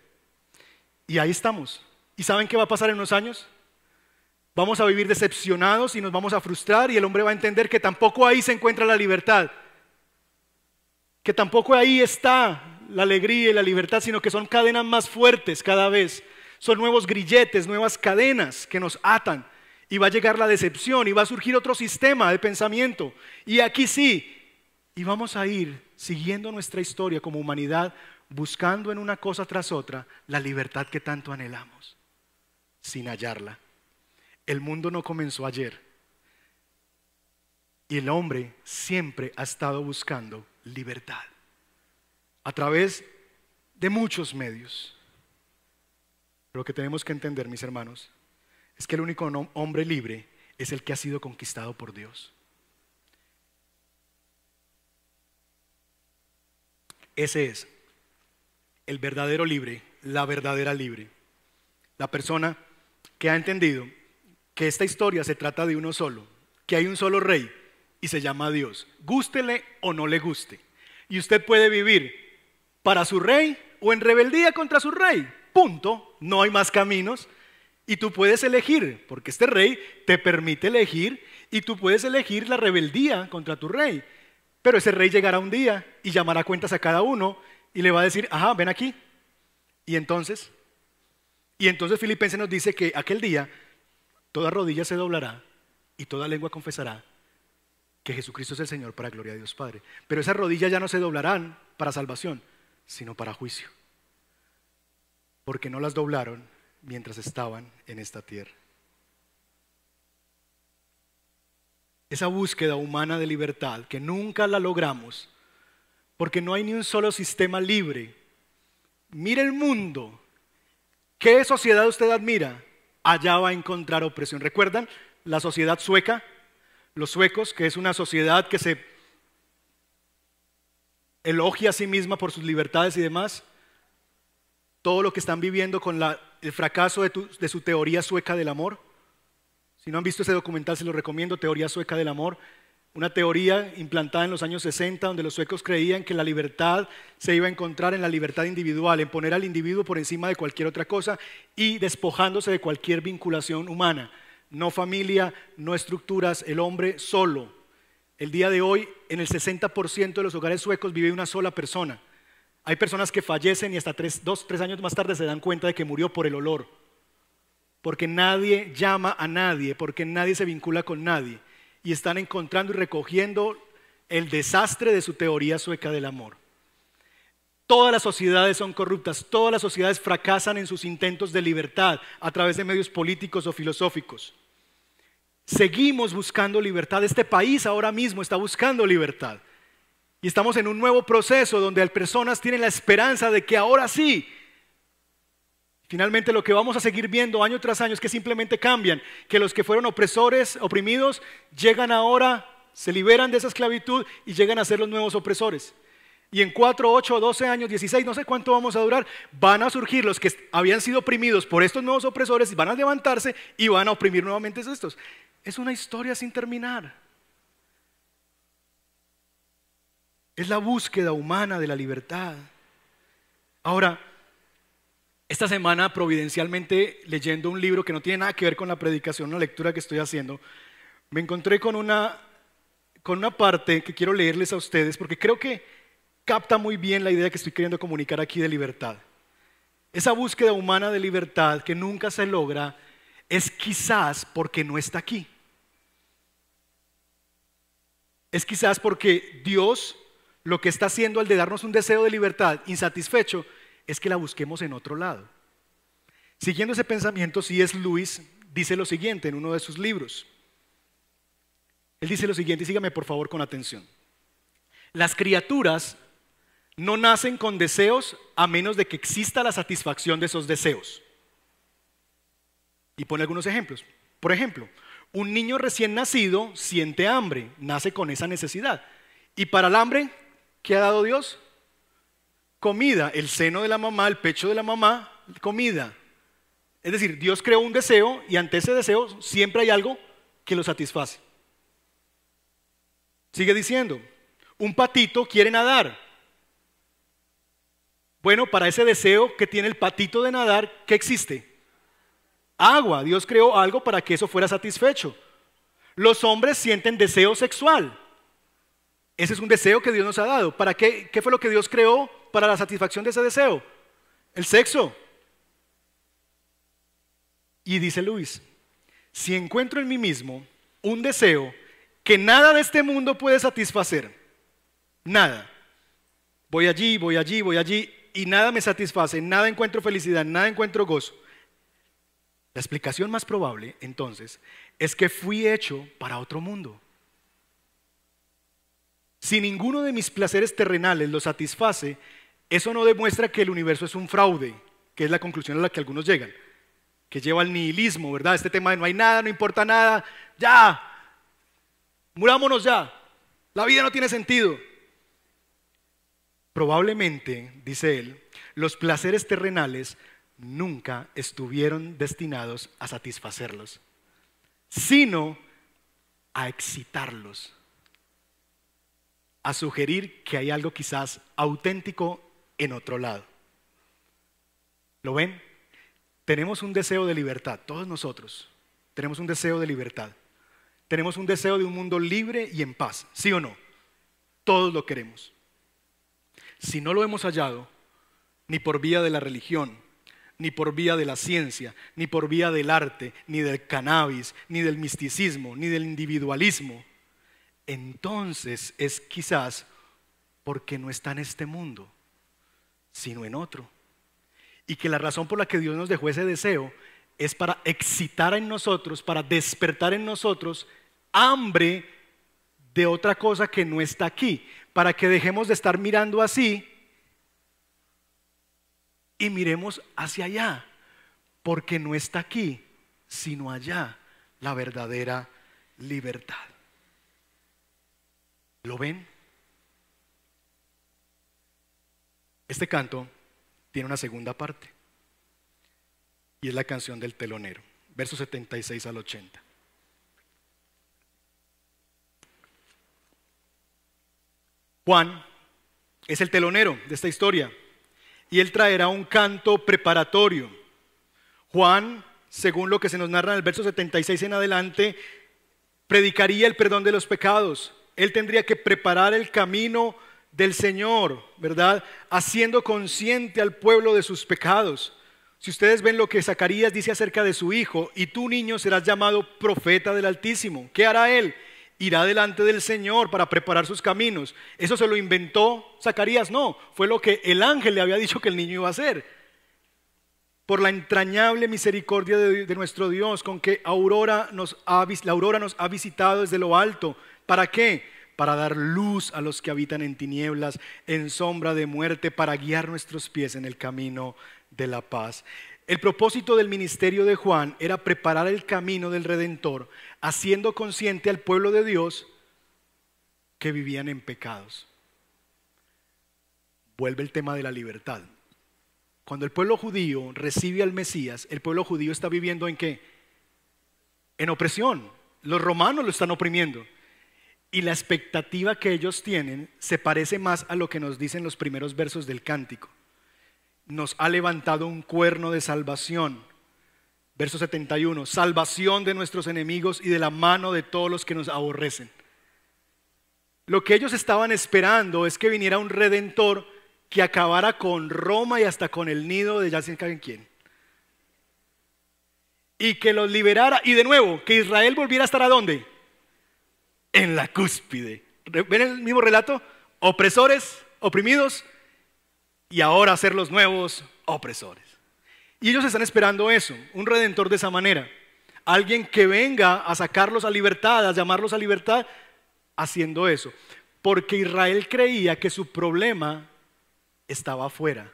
Y ahí estamos. ¿Y saben qué va a pasar en unos años? Vamos a vivir decepcionados y nos vamos a frustrar y el hombre va a entender que tampoco ahí se encuentra la libertad. Que tampoco ahí está la alegría y la libertad, sino que son cadenas más fuertes cada vez. Son nuevos grilletes, nuevas cadenas que nos atan. Y va a llegar la decepción y va a surgir otro sistema de pensamiento. Y aquí sí, y vamos a ir siguiendo nuestra historia como humanidad, buscando en una cosa tras otra la libertad que tanto anhelamos, sin hallarla. El mundo no comenzó ayer. Y el hombre siempre ha estado buscando libertad a través de muchos medios. lo que tenemos que entender, mis hermanos, es que el único hombre libre es el que ha sido conquistado por Dios. Ese es el verdadero libre, la verdadera libre. La persona que ha entendido que esta historia se trata de uno solo, que hay un solo rey y se llama Dios, gústele o no le guste. Y usted puede vivir para su rey o en rebeldía contra su rey. Punto. No hay más caminos. Y tú puedes elegir, porque este rey te permite elegir y tú puedes elegir la rebeldía contra tu rey. Pero ese rey llegará un día y llamará cuentas a cada uno y le va a decir, ajá, ven aquí. Y entonces, y entonces Filipenses nos dice que aquel día toda rodilla se doblará y toda lengua confesará que Jesucristo es el Señor para gloria de Dios Padre. Pero esas rodillas ya no se doblarán para salvación, sino para juicio, porque no las doblaron mientras estaban en esta tierra. Esa búsqueda humana de libertad que nunca la logramos, porque no hay ni un solo sistema libre. Mire el mundo. ¿Qué sociedad usted admira? Allá va a encontrar opresión. ¿Recuerdan la sociedad sueca? Los suecos, que es una sociedad que se elogia a sí misma por sus libertades y demás, todo lo que están viviendo con el fracaso de, su teoría sueca del amor. Si no han visto ese documental, se lo recomiendo, Teoría Sueca del Amor. Una teoría implantada en los años 60, donde los suecos creían que la libertad se iba a encontrar en la libertad individual, en poner al individuo por encima de cualquier otra cosa y despojándose de cualquier vinculación humana. No familia, no estructuras, el hombre solo, el día de hoy, en el 60% de los hogares suecos vive una sola persona. Hay personas que fallecen y hasta dos, tres años más tarde se dan cuenta de que murió por el olor. porque nadie llama a nadie, porque nadie se vincula con nadie, y están encontrando y recogiendo el desastre de su teoría sueca del amor. Todas las sociedades son corruptas, todas las sociedades fracasan en sus intentos de libertad a través de medios políticos o filosóficos. Seguimos buscando libertad. Este país ahora mismo está buscando libertad. Y estamos en un nuevo proceso donde las personas tienen la esperanza de que ahora sí, finalmente lo que vamos a seguir viendo año tras año es que simplemente cambian, que los que fueron opresores, oprimidos, llegan ahora, se liberan de esa esclavitud y llegan a ser los nuevos opresores. Y en 4, 8, 12 años, 16, no sé cuánto vamos a durar, van a surgir los que habían sido oprimidos por estos nuevos opresores y van a levantarse y van a oprimir nuevamente a estos. Es una historia sin terminar. Es la búsqueda humana de la libertad. Ahora, esta semana providencialmente leyendo un libro que no tiene nada que ver con la predicación, una lectura que estoy haciendo, me encontré con una, con una parte que quiero leerles a ustedes porque creo que capta muy bien la idea que estoy queriendo comunicar aquí de libertad. Esa búsqueda humana de libertad que nunca se logra es quizás porque no está aquí. Es quizás porque Dios lo que está haciendo al de darnos un deseo de libertad insatisfecho es que la busquemos en otro lado. Siguiendo ese pensamiento, es Luis dice lo siguiente en uno de sus libros. Él dice lo siguiente, y sígame por favor con atención. Las criaturas no nacen con deseos a menos de que exista la satisfacción de esos deseos. Y pone algunos ejemplos. Por ejemplo, un niño recién nacido siente hambre, nace con esa necesidad. Y para el hambre, ¿qué ha dado Dios? Comida, el seno de la mamá, el pecho de la mamá, comida. Es decir, Dios creó un deseo y ante ese deseo siempre hay algo que lo satisface. Sigue diciendo, un patito quiere nadar. Bueno, para ese deseo que tiene el patito de nadar, ¿qué existe? Agua. Dios creó algo para que eso fuera satisfecho. Los hombres sienten deseo sexual. Ese es un deseo que Dios nos ha dado. ¿Para qué? ¿Qué fue lo que Dios creó para la satisfacción de ese deseo? El sexo. Y dice Luis, si encuentro en mí mismo un deseo que nada de este mundo puede satisfacer, nada, voy allí, voy allí, voy allí, y nada me satisface, nada encuentro felicidad, nada encuentro gozo. La explicación más probable, entonces, es que fui hecho para otro mundo. Si ninguno de mis placeres terrenales lo satisface, eso no demuestra que el universo es un fraude, que es la conclusión a la que algunos llegan, que lleva al nihilismo, ¿verdad? Este tema de no hay nada, no importa nada, ya, murámonos ya, la vida no tiene sentido. Probablemente, dice él, los placeres terrenales nunca estuvieron destinados a satisfacerlos, sino a excitarlos, a sugerir que hay algo quizás auténtico en otro lado. ¿Lo ven? Tenemos un deseo de libertad, todos nosotros tenemos un deseo de libertad. Tenemos un deseo de un mundo libre y en paz, ¿sí o no? Todos lo queremos. Si no lo hemos hallado, ni por vía de la religión, ni por vía de la ciencia, ni por vía del arte, ni del cannabis, ni del misticismo, ni del individualismo, entonces es quizás porque no está en este mundo, sino en otro. Y que la razón por la que Dios nos dejó ese deseo es para excitar en nosotros, para despertar en nosotros hambre de otra cosa que no está aquí, para que dejemos de estar mirando así y miremos hacia allá, porque no está aquí, sino allá la verdadera libertad. ¿Lo ven? Este canto tiene una segunda parte y es la canción del telonero, versos 76 al 80. Juan es el telonero de esta historia y él traerá un canto preparatorio. Juan, según lo que se nos narra en el verso 76 en adelante, predicaría el perdón de los pecados. Él tendría que preparar el camino del Señor, ¿verdad? Haciendo consciente al pueblo de sus pecados. Si ustedes ven lo que Zacarías dice acerca de su hijo, y tú niño serás llamado profeta del Altísimo, ¿qué hará él? Irá delante del Señor para preparar sus caminos. ¿Eso se lo inventó Zacarías? No, fue lo que el ángel le había dicho que el niño iba a hacer. Por la entrañable misericordia de, nuestro Dios, con que aurora nos la aurora nos ha visitado desde lo alto. ¿Para qué? Para dar luz a los que habitan en tinieblas, en sombra de muerte, para guiar nuestros pies en el camino de la paz. El propósito del ministerio de Juan era preparar el camino del Redentor, haciendo consciente al pueblo de Dios que vivían en pecados. Vuelve el tema de la libertad. Cuando el pueblo judío recibe al Mesías, el pueblo judío está viviendo en qué? En opresión. Los romanos lo están oprimiendo. Y la expectativa que ellos tienen se parece más a lo que nos dicen los primeros versos del cántico nos ha levantado un cuerno de salvación. Verso 71, salvación de nuestros enemigos y de la mano de todos los que nos aborrecen. Lo que ellos estaban esperando es que viniera un redentor que acabara con Roma y hasta con el nido de ya saben quién. Y que los liberara. Y de nuevo, que Israel volviera a estar a dónde? En la cúspide. ¿Ven el mismo relato? Opresores, oprimidos, y ahora ser los nuevos opresores. Y ellos están esperando eso, un redentor de esa manera. Alguien que venga a sacarlos a libertad, a llamarlos a libertad, haciendo eso. Porque Israel creía que su problema estaba afuera,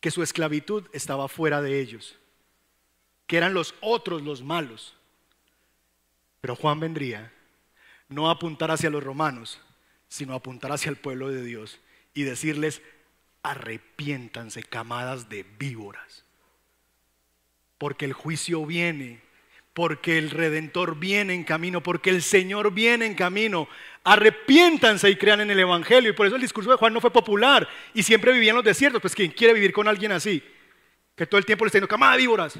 que su esclavitud estaba fuera de ellos, que eran los otros los malos. Pero Juan vendría no a apuntar hacia los romanos, sino a apuntar hacia el pueblo de Dios y decirles, arrepiéntanse, camadas de víboras. Porque el juicio viene, porque el Redentor viene en camino, porque el Señor viene en camino. Arrepiéntanse y crean en el Evangelio. Y por eso el discurso de Juan no fue popular y siempre vivía en los desiertos. Pues quien quiere vivir con alguien así, que todo el tiempo le está diciendo, camada víboras.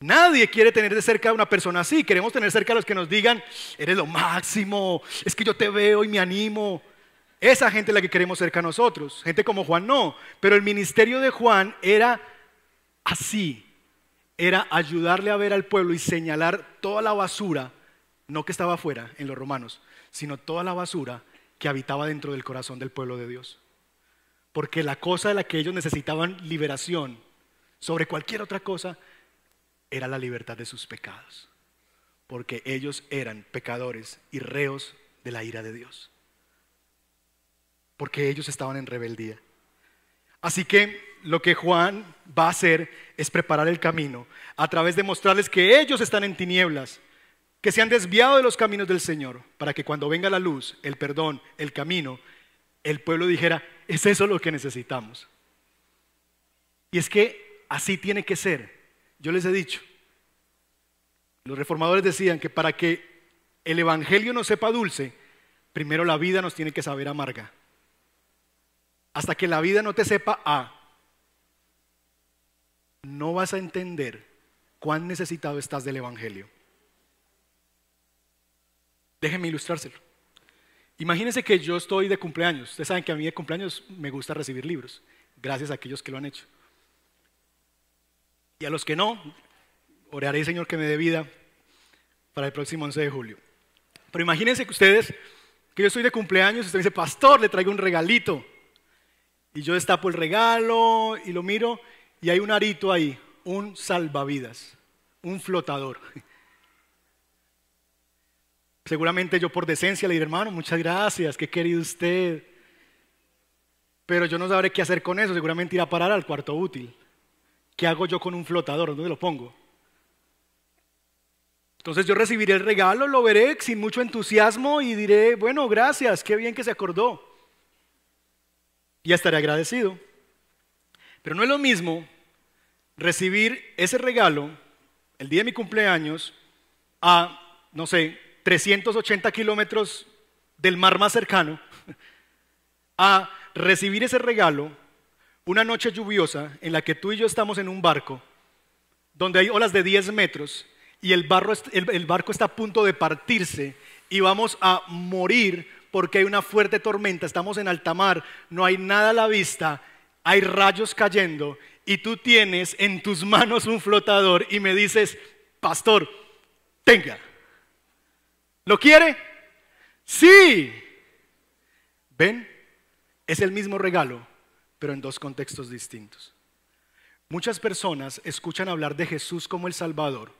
Nadie quiere tener de cerca a una persona así. Queremos tener cerca a los que nos digan, eres lo máximo, es que yo te veo y me animo. Esa gente es la que queremos cerca a nosotros. Gente como Juan no. Pero el ministerio de Juan era así. Era ayudarle a ver al pueblo y señalar toda la basura, no que estaba afuera en los romanos, sino toda la basura que habitaba dentro del corazón del pueblo de Dios. Porque la cosa de la que ellos necesitaban liberación sobre cualquier otra cosa era la libertad de sus pecados. Porque ellos eran pecadores y reos de la ira de Dios porque ellos estaban en rebeldía. Así que lo que Juan va a hacer es preparar el camino a través de mostrarles que ellos están en tinieblas, que se han desviado de los caminos del Señor, para que cuando venga la luz, el perdón, el camino, el pueblo dijera, es eso lo que necesitamos. Y es que así tiene que ser. Yo les he dicho, los reformadores decían que para que el Evangelio no sepa dulce, primero la vida nos tiene que saber amarga hasta que la vida no te sepa A, no vas a entender cuán necesitado estás del Evangelio. Déjenme ilustrárselo. Imagínense que yo estoy de cumpleaños. Ustedes saben que a mí de cumpleaños me gusta recibir libros, gracias a aquellos que lo han hecho. Y a los que no, oraré, Señor, que me dé vida para el próximo 11 de julio. Pero imagínense que ustedes, que yo estoy de cumpleaños, y usted dice, pastor, le traigo un regalito. Y yo destapo el regalo y lo miro y hay un arito ahí, un salvavidas, un flotador. [LAUGHS] Seguramente yo por decencia le diré, hermano, muchas gracias, qué querido usted. Pero yo no sabré qué hacer con eso, seguramente irá a parar al cuarto útil. ¿Qué hago yo con un flotador? ¿Dónde lo pongo? Entonces yo recibiré el regalo, lo veré sin mucho entusiasmo y diré, bueno, gracias, qué bien que se acordó y estaré agradecido. Pero no es lo mismo recibir ese regalo el día de mi cumpleaños a, no sé, 380 kilómetros del mar más cercano, [LAUGHS] a recibir ese regalo una noche lluviosa en la que tú y yo estamos en un barco, donde hay olas de 10 metros y el, el barco está a punto de partirse y vamos a morir porque hay una fuerte tormenta, estamos en alta mar, no hay nada a la vista, hay rayos cayendo y tú tienes en tus manos un flotador y me dices, pastor, tenga. ¿Lo quiere? Sí. ¿Ven? Es el mismo regalo, pero en dos contextos distintos. Muchas personas escuchan hablar de Jesús como el Salvador.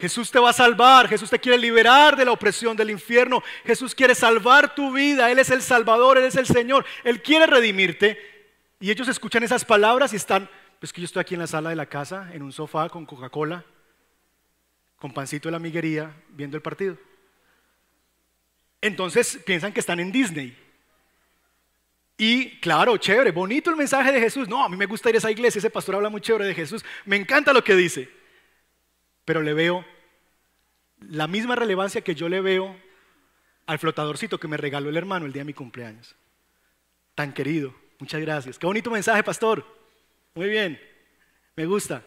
Jesús te va a salvar, Jesús te quiere liberar de la opresión del infierno, Jesús quiere salvar tu vida, Él es el Salvador, Él es el Señor, Él quiere redimirte. Y ellos escuchan esas palabras y están, pues que yo estoy aquí en la sala de la casa, en un sofá con Coca-Cola, con pancito de la miguería, viendo el partido. Entonces piensan que están en Disney. Y claro, chévere, bonito el mensaje de Jesús. No, a mí me gusta ir a esa iglesia, ese pastor habla muy chévere de Jesús. Me encanta lo que dice. Pero le veo la misma relevancia que yo le veo al flotadorcito que me regaló el hermano el día de mi cumpleaños. Tan querido. Muchas gracias. Qué bonito mensaje, pastor. Muy bien. Me gusta.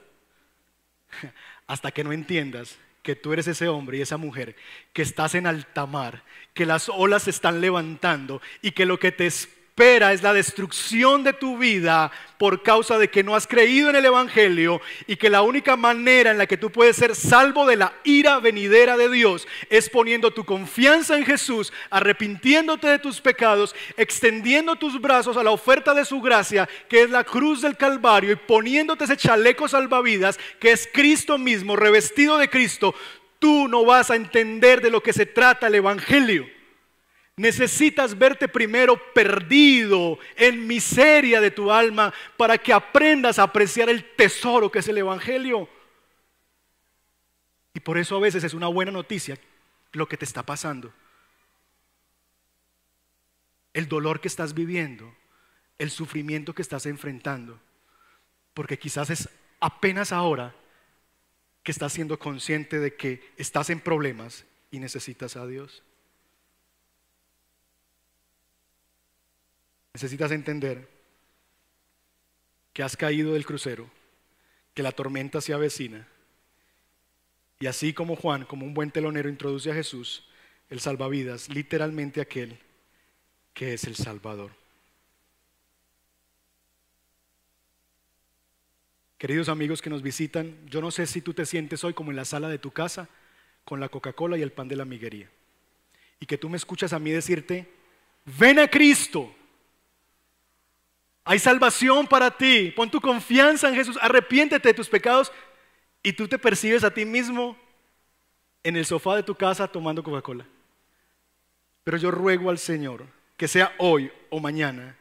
[LAUGHS] Hasta que no entiendas que tú eres ese hombre y esa mujer, que estás en alta mar, que las olas se están levantando y que lo que te espera es la destrucción de tu vida por causa de que no has creído en el Evangelio y que la única manera en la que tú puedes ser salvo de la ira venidera de Dios es poniendo tu confianza en Jesús, arrepintiéndote de tus pecados, extendiendo tus brazos a la oferta de su gracia, que es la cruz del Calvario, y poniéndote ese chaleco salvavidas, que es Cristo mismo, revestido de Cristo, tú no vas a entender de lo que se trata el Evangelio. Necesitas verte primero perdido en miseria de tu alma para que aprendas a apreciar el tesoro que es el Evangelio. Y por eso a veces es una buena noticia lo que te está pasando. El dolor que estás viviendo, el sufrimiento que estás enfrentando. Porque quizás es apenas ahora que estás siendo consciente de que estás en problemas y necesitas a Dios. Necesitas entender que has caído del crucero, que la tormenta se avecina. Y así como Juan, como un buen telonero, introduce a Jesús, el salvavidas, literalmente aquel que es el Salvador. Queridos amigos que nos visitan, yo no sé si tú te sientes hoy como en la sala de tu casa con la Coca-Cola y el pan de la miguería. Y que tú me escuchas a mí decirte, ven a Cristo, hay salvación para ti. Pon tu confianza en Jesús. Arrepiéntete de tus pecados y tú te percibes a ti mismo en el sofá de tu casa tomando Coca-Cola. Pero yo ruego al Señor que sea hoy o mañana,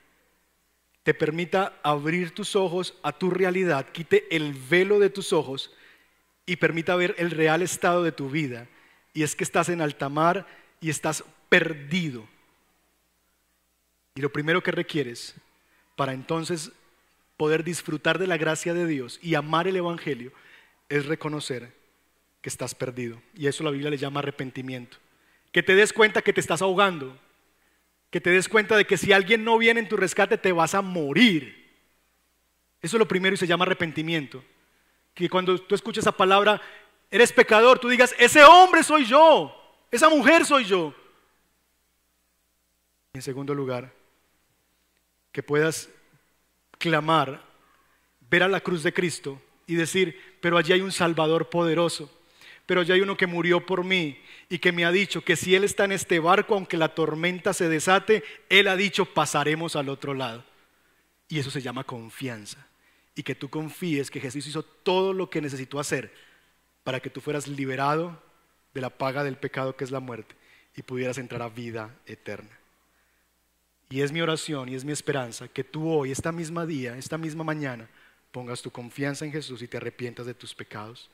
te permita abrir tus ojos a tu realidad, quite el velo de tus ojos y permita ver el real estado de tu vida. Y es que estás en alta mar y estás perdido. Y lo primero que requieres para entonces poder disfrutar de la gracia de Dios y amar el Evangelio es reconocer que estás perdido. Y eso la Biblia le llama arrepentimiento. Que te des cuenta que te estás ahogando. Que te des cuenta de que si alguien no viene en tu rescate te vas a morir. Eso es lo primero y se llama arrepentimiento. Que cuando tú escuchas esa palabra, eres pecador, tú digas, ese hombre soy yo, esa mujer soy yo. En segundo lugar, que puedas clamar, ver a la cruz de Cristo y decir, pero allí hay un Salvador poderoso, pero allí hay uno que murió por mí y que me ha dicho que si Él está en este barco, aunque la tormenta se desate, Él ha dicho, pasaremos al otro lado. Y eso se llama confianza. Y que tú confíes que Jesús hizo todo lo que necesitó hacer para que tú fueras liberado de la paga del pecado que es la muerte y pudieras entrar a vida eterna. Y es mi oración y es mi esperanza que tú hoy, esta misma día, esta misma mañana, pongas tu confianza en Jesús y te arrepientas de tus pecados.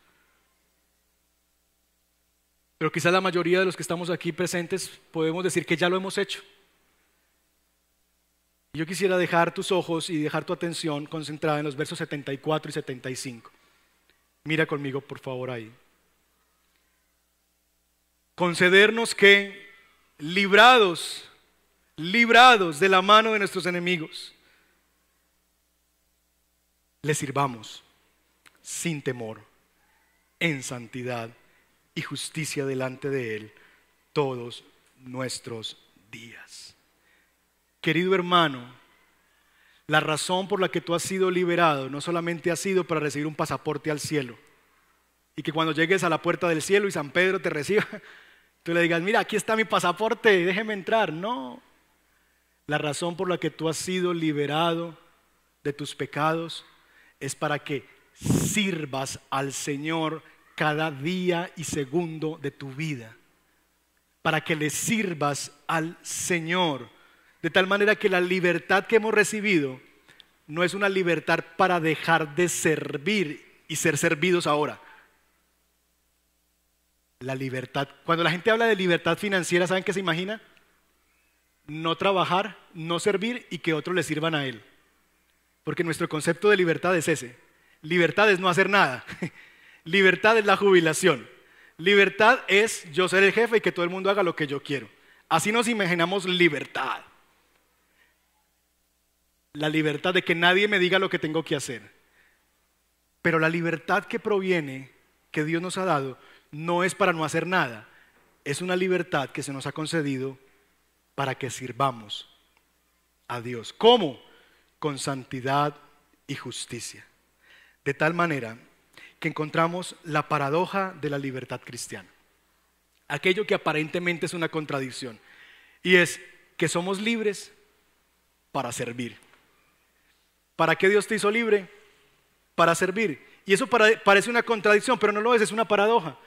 Pero quizás la mayoría de los que estamos aquí presentes podemos decir que ya lo hemos hecho. Yo quisiera dejar tus ojos y dejar tu atención concentrada en los versos 74 y 75. Mira conmigo, por favor, ahí. Concedernos que, librados librados de la mano de nuestros enemigos, le sirvamos sin temor, en santidad y justicia delante de Él todos nuestros días. Querido hermano, La razón por la que tú has sido liberado no solamente ha sido para recibir un pasaporte al cielo. Y que cuando llegues a la puerta del cielo y San Pedro te reciba, [LAUGHS] tú le digas, mira, aquí está mi pasaporte, déjeme entrar. No. La razón por la que tú has sido liberado de tus pecados es para que sirvas al Señor cada día y segundo de tu vida. Para que le sirvas al Señor. De tal manera que la libertad que hemos recibido no es una libertad para dejar de servir y ser servidos ahora. La libertad, cuando la gente habla de libertad financiera, ¿saben qué se imagina? No trabajar, no servir y que otros le sirvan a él. Porque nuestro concepto de libertad es ese. Libertad es no hacer nada. [LAUGHS] libertad es la jubilación. Libertad es yo ser el jefe y que todo el mundo haga lo que yo quiero. Así nos imaginamos libertad. La libertad de que nadie me diga lo que tengo que hacer. Pero la libertad que proviene, que Dios nos ha dado, no es para no hacer nada. Es una libertad que se nos ha concedido para que sirvamos a Dios. ¿Cómo? Con santidad y justicia. De tal manera que encontramos la paradoja de la libertad cristiana. Aquello que aparentemente es una contradicción. Y es que somos libres para servir. ¿Para qué Dios te hizo libre? Para servir. Y eso parece una contradicción, pero no lo es, es una paradoja.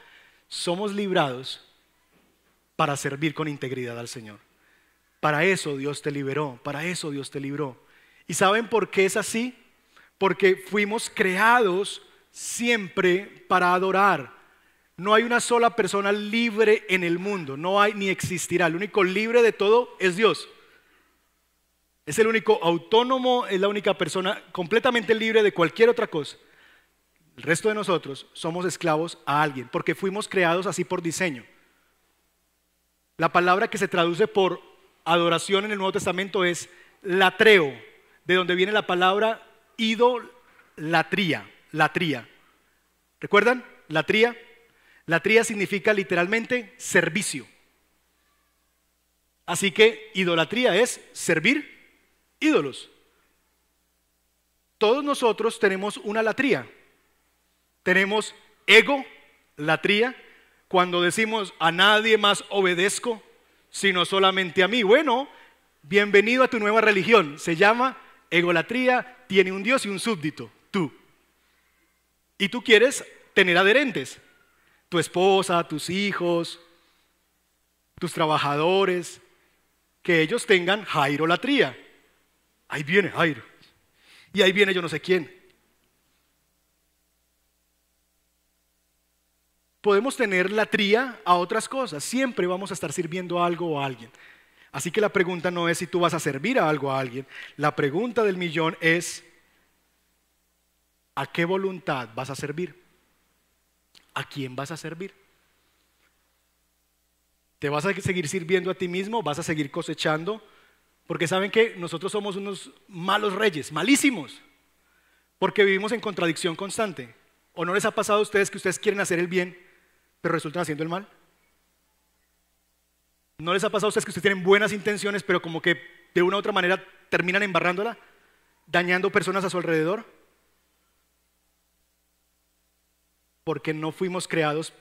Somos librados para servir con integridad al Señor. Para eso Dios te liberó, para eso Dios te libró. ¿Y saben por qué es así? Porque fuimos creados siempre para adorar. No hay una sola persona libre en el mundo, no hay ni existirá. El único libre de todo es Dios. Es el único autónomo, es la única persona completamente libre de cualquier otra cosa. El resto de nosotros somos esclavos a alguien, porque fuimos creados así por diseño. La palabra que se traduce por adoración en el Nuevo Testamento es latreo, de donde viene la palabra idolatría, latría. ¿Recuerdan? Latría. Latría significa literalmente servicio. Así que idolatría es servir ídolos. Todos nosotros tenemos una latría. Tenemos ego, latría, cuando decimos a nadie más obedezco, sino solamente a mí. Bueno, bienvenido a tu nueva religión. Se llama egolatría, tiene un Dios y un súbdito, tú. Y tú quieres tener adherentes, tu esposa, tus hijos, tus trabajadores, que ellos tengan jairolatría. Ahí viene Jairo. Y ahí viene yo no sé quién. Podemos tener la tría a otras cosas. Siempre vamos a estar sirviendo algo o a alguien. Así que la pregunta no es si tú vas a servir a algo a alguien. La pregunta del millón es, ¿a qué voluntad vas a servir? ¿A quién vas a servir? ¿Te vas a seguir sirviendo a ti mismo? ¿Vas a seguir cosechando? Porque saben que nosotros somos unos malos reyes, malísimos, porque vivimos en contradicción constante. ¿O no les ha pasado a ustedes que ustedes quieren hacer el bien, pero resultan haciendo el mal? ¿No les ha pasado a ustedes que ustedes tienen buenas intenciones, pero como que de una u otra manera terminan embarrándola, dañando personas a su alrededor? Porque no fuimos creados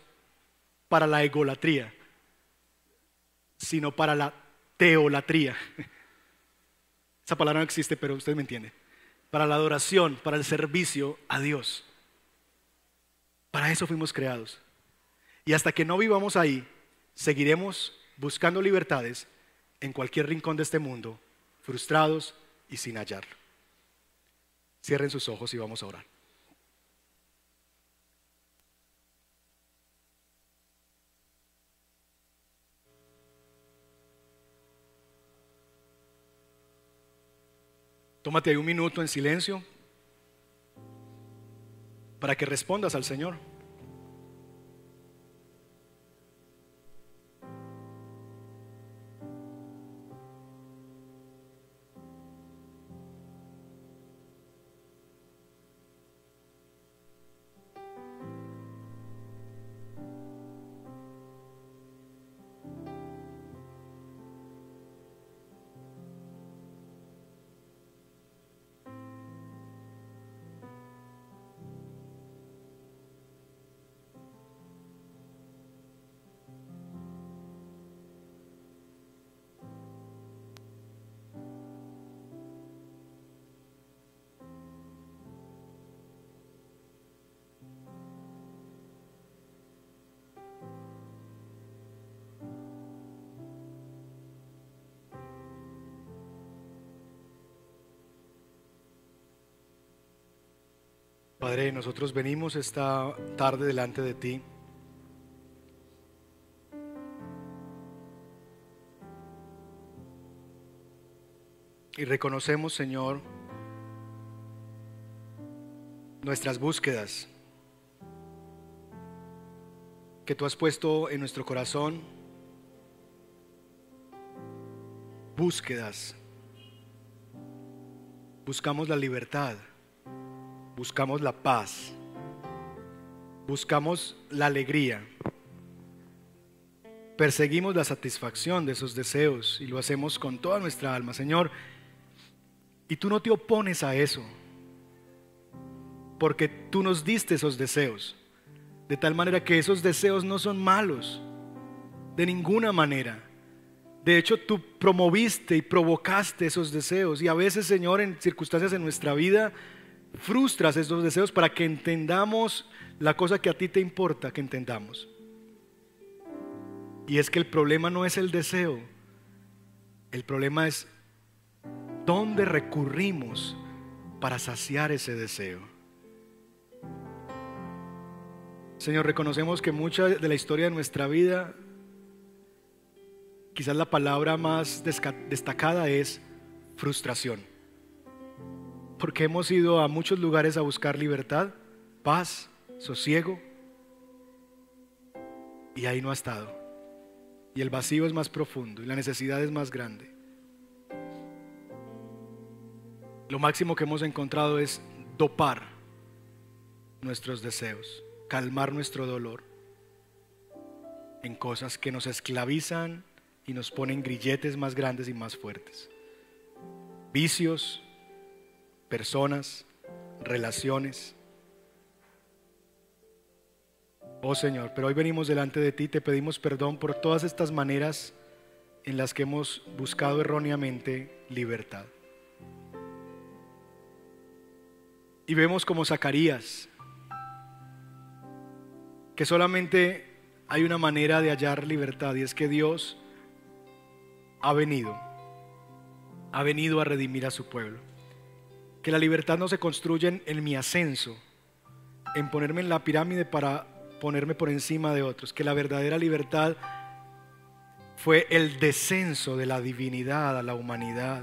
para la egolatría, sino para la teolatría. [LAUGHS] Esa palabra no existe, pero usted me entiende. Para la adoración, para el servicio a Dios. Para eso fuimos creados. Y hasta que no vivamos ahí, seguiremos buscando libertades en cualquier rincón de este mundo, frustrados y sin hallarlo. Cierren sus ojos y vamos a orar. Tómate ahí un minuto en silencio para que respondas al Señor. Padre, nosotros venimos esta tarde delante de ti. Y reconocemos, Señor, nuestras búsquedas que tú has puesto en nuestro corazón. Búsquedas. Buscamos la libertad buscamos la paz, buscamos la alegría, perseguimos la satisfacción de esos deseos y lo hacemos con toda nuestra alma, Señor. Y tú no te opones a eso, porque tú nos diste esos deseos, de tal manera que esos deseos no son malos, de ninguna manera. De hecho, tú promoviste y provocaste esos deseos. Y a veces, Señor, en circunstancias en nuestra vida, frustras esos deseos para que entendamos la cosa que a ti te importa que entendamos. Y es que el problema no es el deseo, el problema es dónde recurrimos para saciar ese deseo. Señor, reconocemos que mucha de la historia de nuestra vida, quizás la palabra más destacada es frustración porque hemos ido a muchos lugares a buscar libertad, paz, sosiego, y ahí no ha estado. Y el vacío es más profundo y la necesidad es más grande. Lo máximo que hemos encontrado es dopar nuestros deseos, calmar nuestro dolor en cosas que nos esclavizan y nos ponen grilletes más grandes y más fuertes. Vicios, personas, relaciones. Oh Señor, pero hoy venimos delante de ti, te pedimos perdón por todas estas maneras en las que hemos buscado erróneamente libertad. Y vemos como Zacarías, que solamente hay una manera de hallar libertad y es que Dios ha venido, ha venido a redimir a su pueblo que la libertad no se construye en, mi ascenso, en ponerme en la pirámide para ponerme por encima de otros, que la verdadera libertad fue el descenso de la divinidad a la humanidad,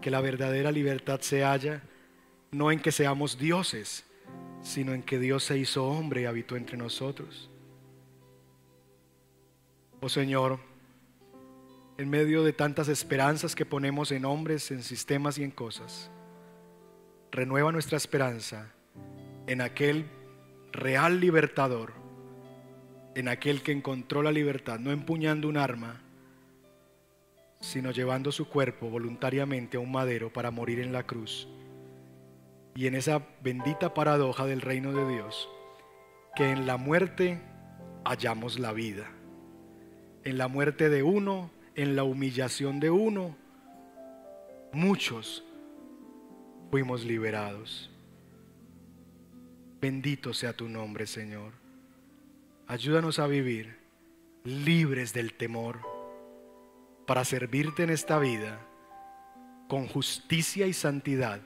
que la verdadera libertad se halla no en que seamos dioses, sino en que Dios se hizo hombre y habitó entre nosotros. Oh Señor, en medio de tantas esperanzas que ponemos en hombres, en sistemas y en cosas, renueva nuestra esperanza en aquel real libertador, en aquel que encontró la libertad, no empuñando un arma, sino llevando su cuerpo voluntariamente a un madero para morir en la cruz. Y en esa bendita paradoja del reino de Dios, que en la muerte hallamos la vida. En la muerte de uno, en la humillación de uno, muchos fuimos liberados. Bendito sea tu nombre, Señor. Ayúdanos a vivir libres del temor para servirte en esta vida con justicia y santidad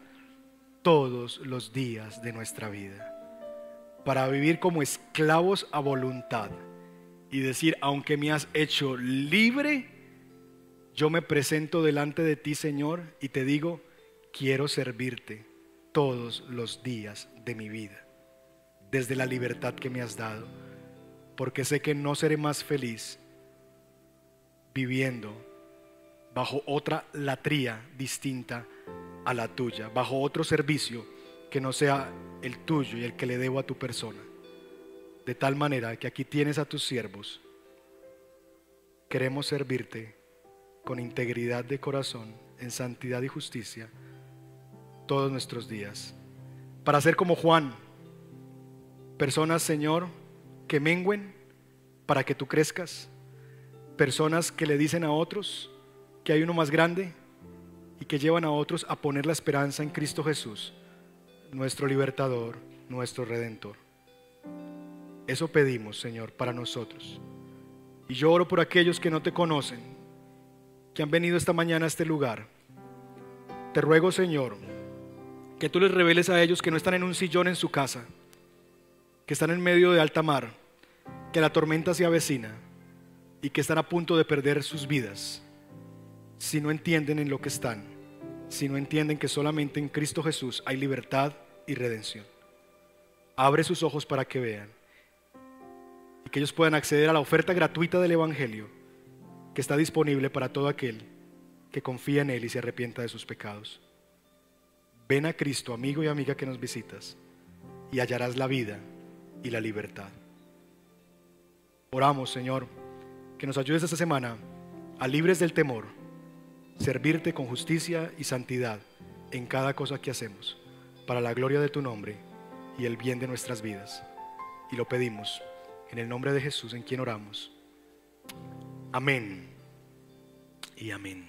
todos los días de nuestra vida. Para vivir como esclavos a voluntad y decir, aunque me has hecho libre, yo me presento delante de ti, Señor, y te digo, quiero servirte todos los días de mi vida, desde la libertad que me has dado, porque sé que no seré más feliz viviendo bajo otra latría distinta a la tuya, bajo otro servicio que no sea el tuyo y el que le debo a tu persona. De tal manera que aquí tienes a tus siervos. Queremos servirte con integridad de corazón, en santidad y justicia todos nuestros días. Para ser como Juan, personas, Señor, que menguen para que tú crezcas. Personas que le dicen a otros que hay uno más grande y que llevan a otros a poner la esperanza en Cristo Jesús, nuestro libertador, nuestro redentor. Eso pedimos, Señor, para nosotros. Y yo oro por aquellos que no te conocen, que han venido esta mañana a este lugar. Te ruego, Señor, Que tú les reveles a ellos que no están en un sillón en su casa, que están en medio de alta mar, que la tormenta se avecina y que están a punto de perder sus vidas si no entienden en lo que están, si no entienden que solamente en Cristo Jesús hay libertad y redención. Abre sus ojos para que vean y que ellos puedan acceder a la oferta gratuita del Evangelio que está disponible para todo aquel que confía en Él y se arrepienta de sus pecados. Ven a Cristo, amigo y amiga que nos visitas, y hallarás la vida y la libertad. Oramos, Señor, que nos ayudes esta semana a libres del temor, servirte con justicia y santidad en cada cosa que hacemos, para la gloria de tu nombre y el bien de nuestras vidas. Y lo pedimos en el nombre de Jesús en quien oramos. Amén y amén.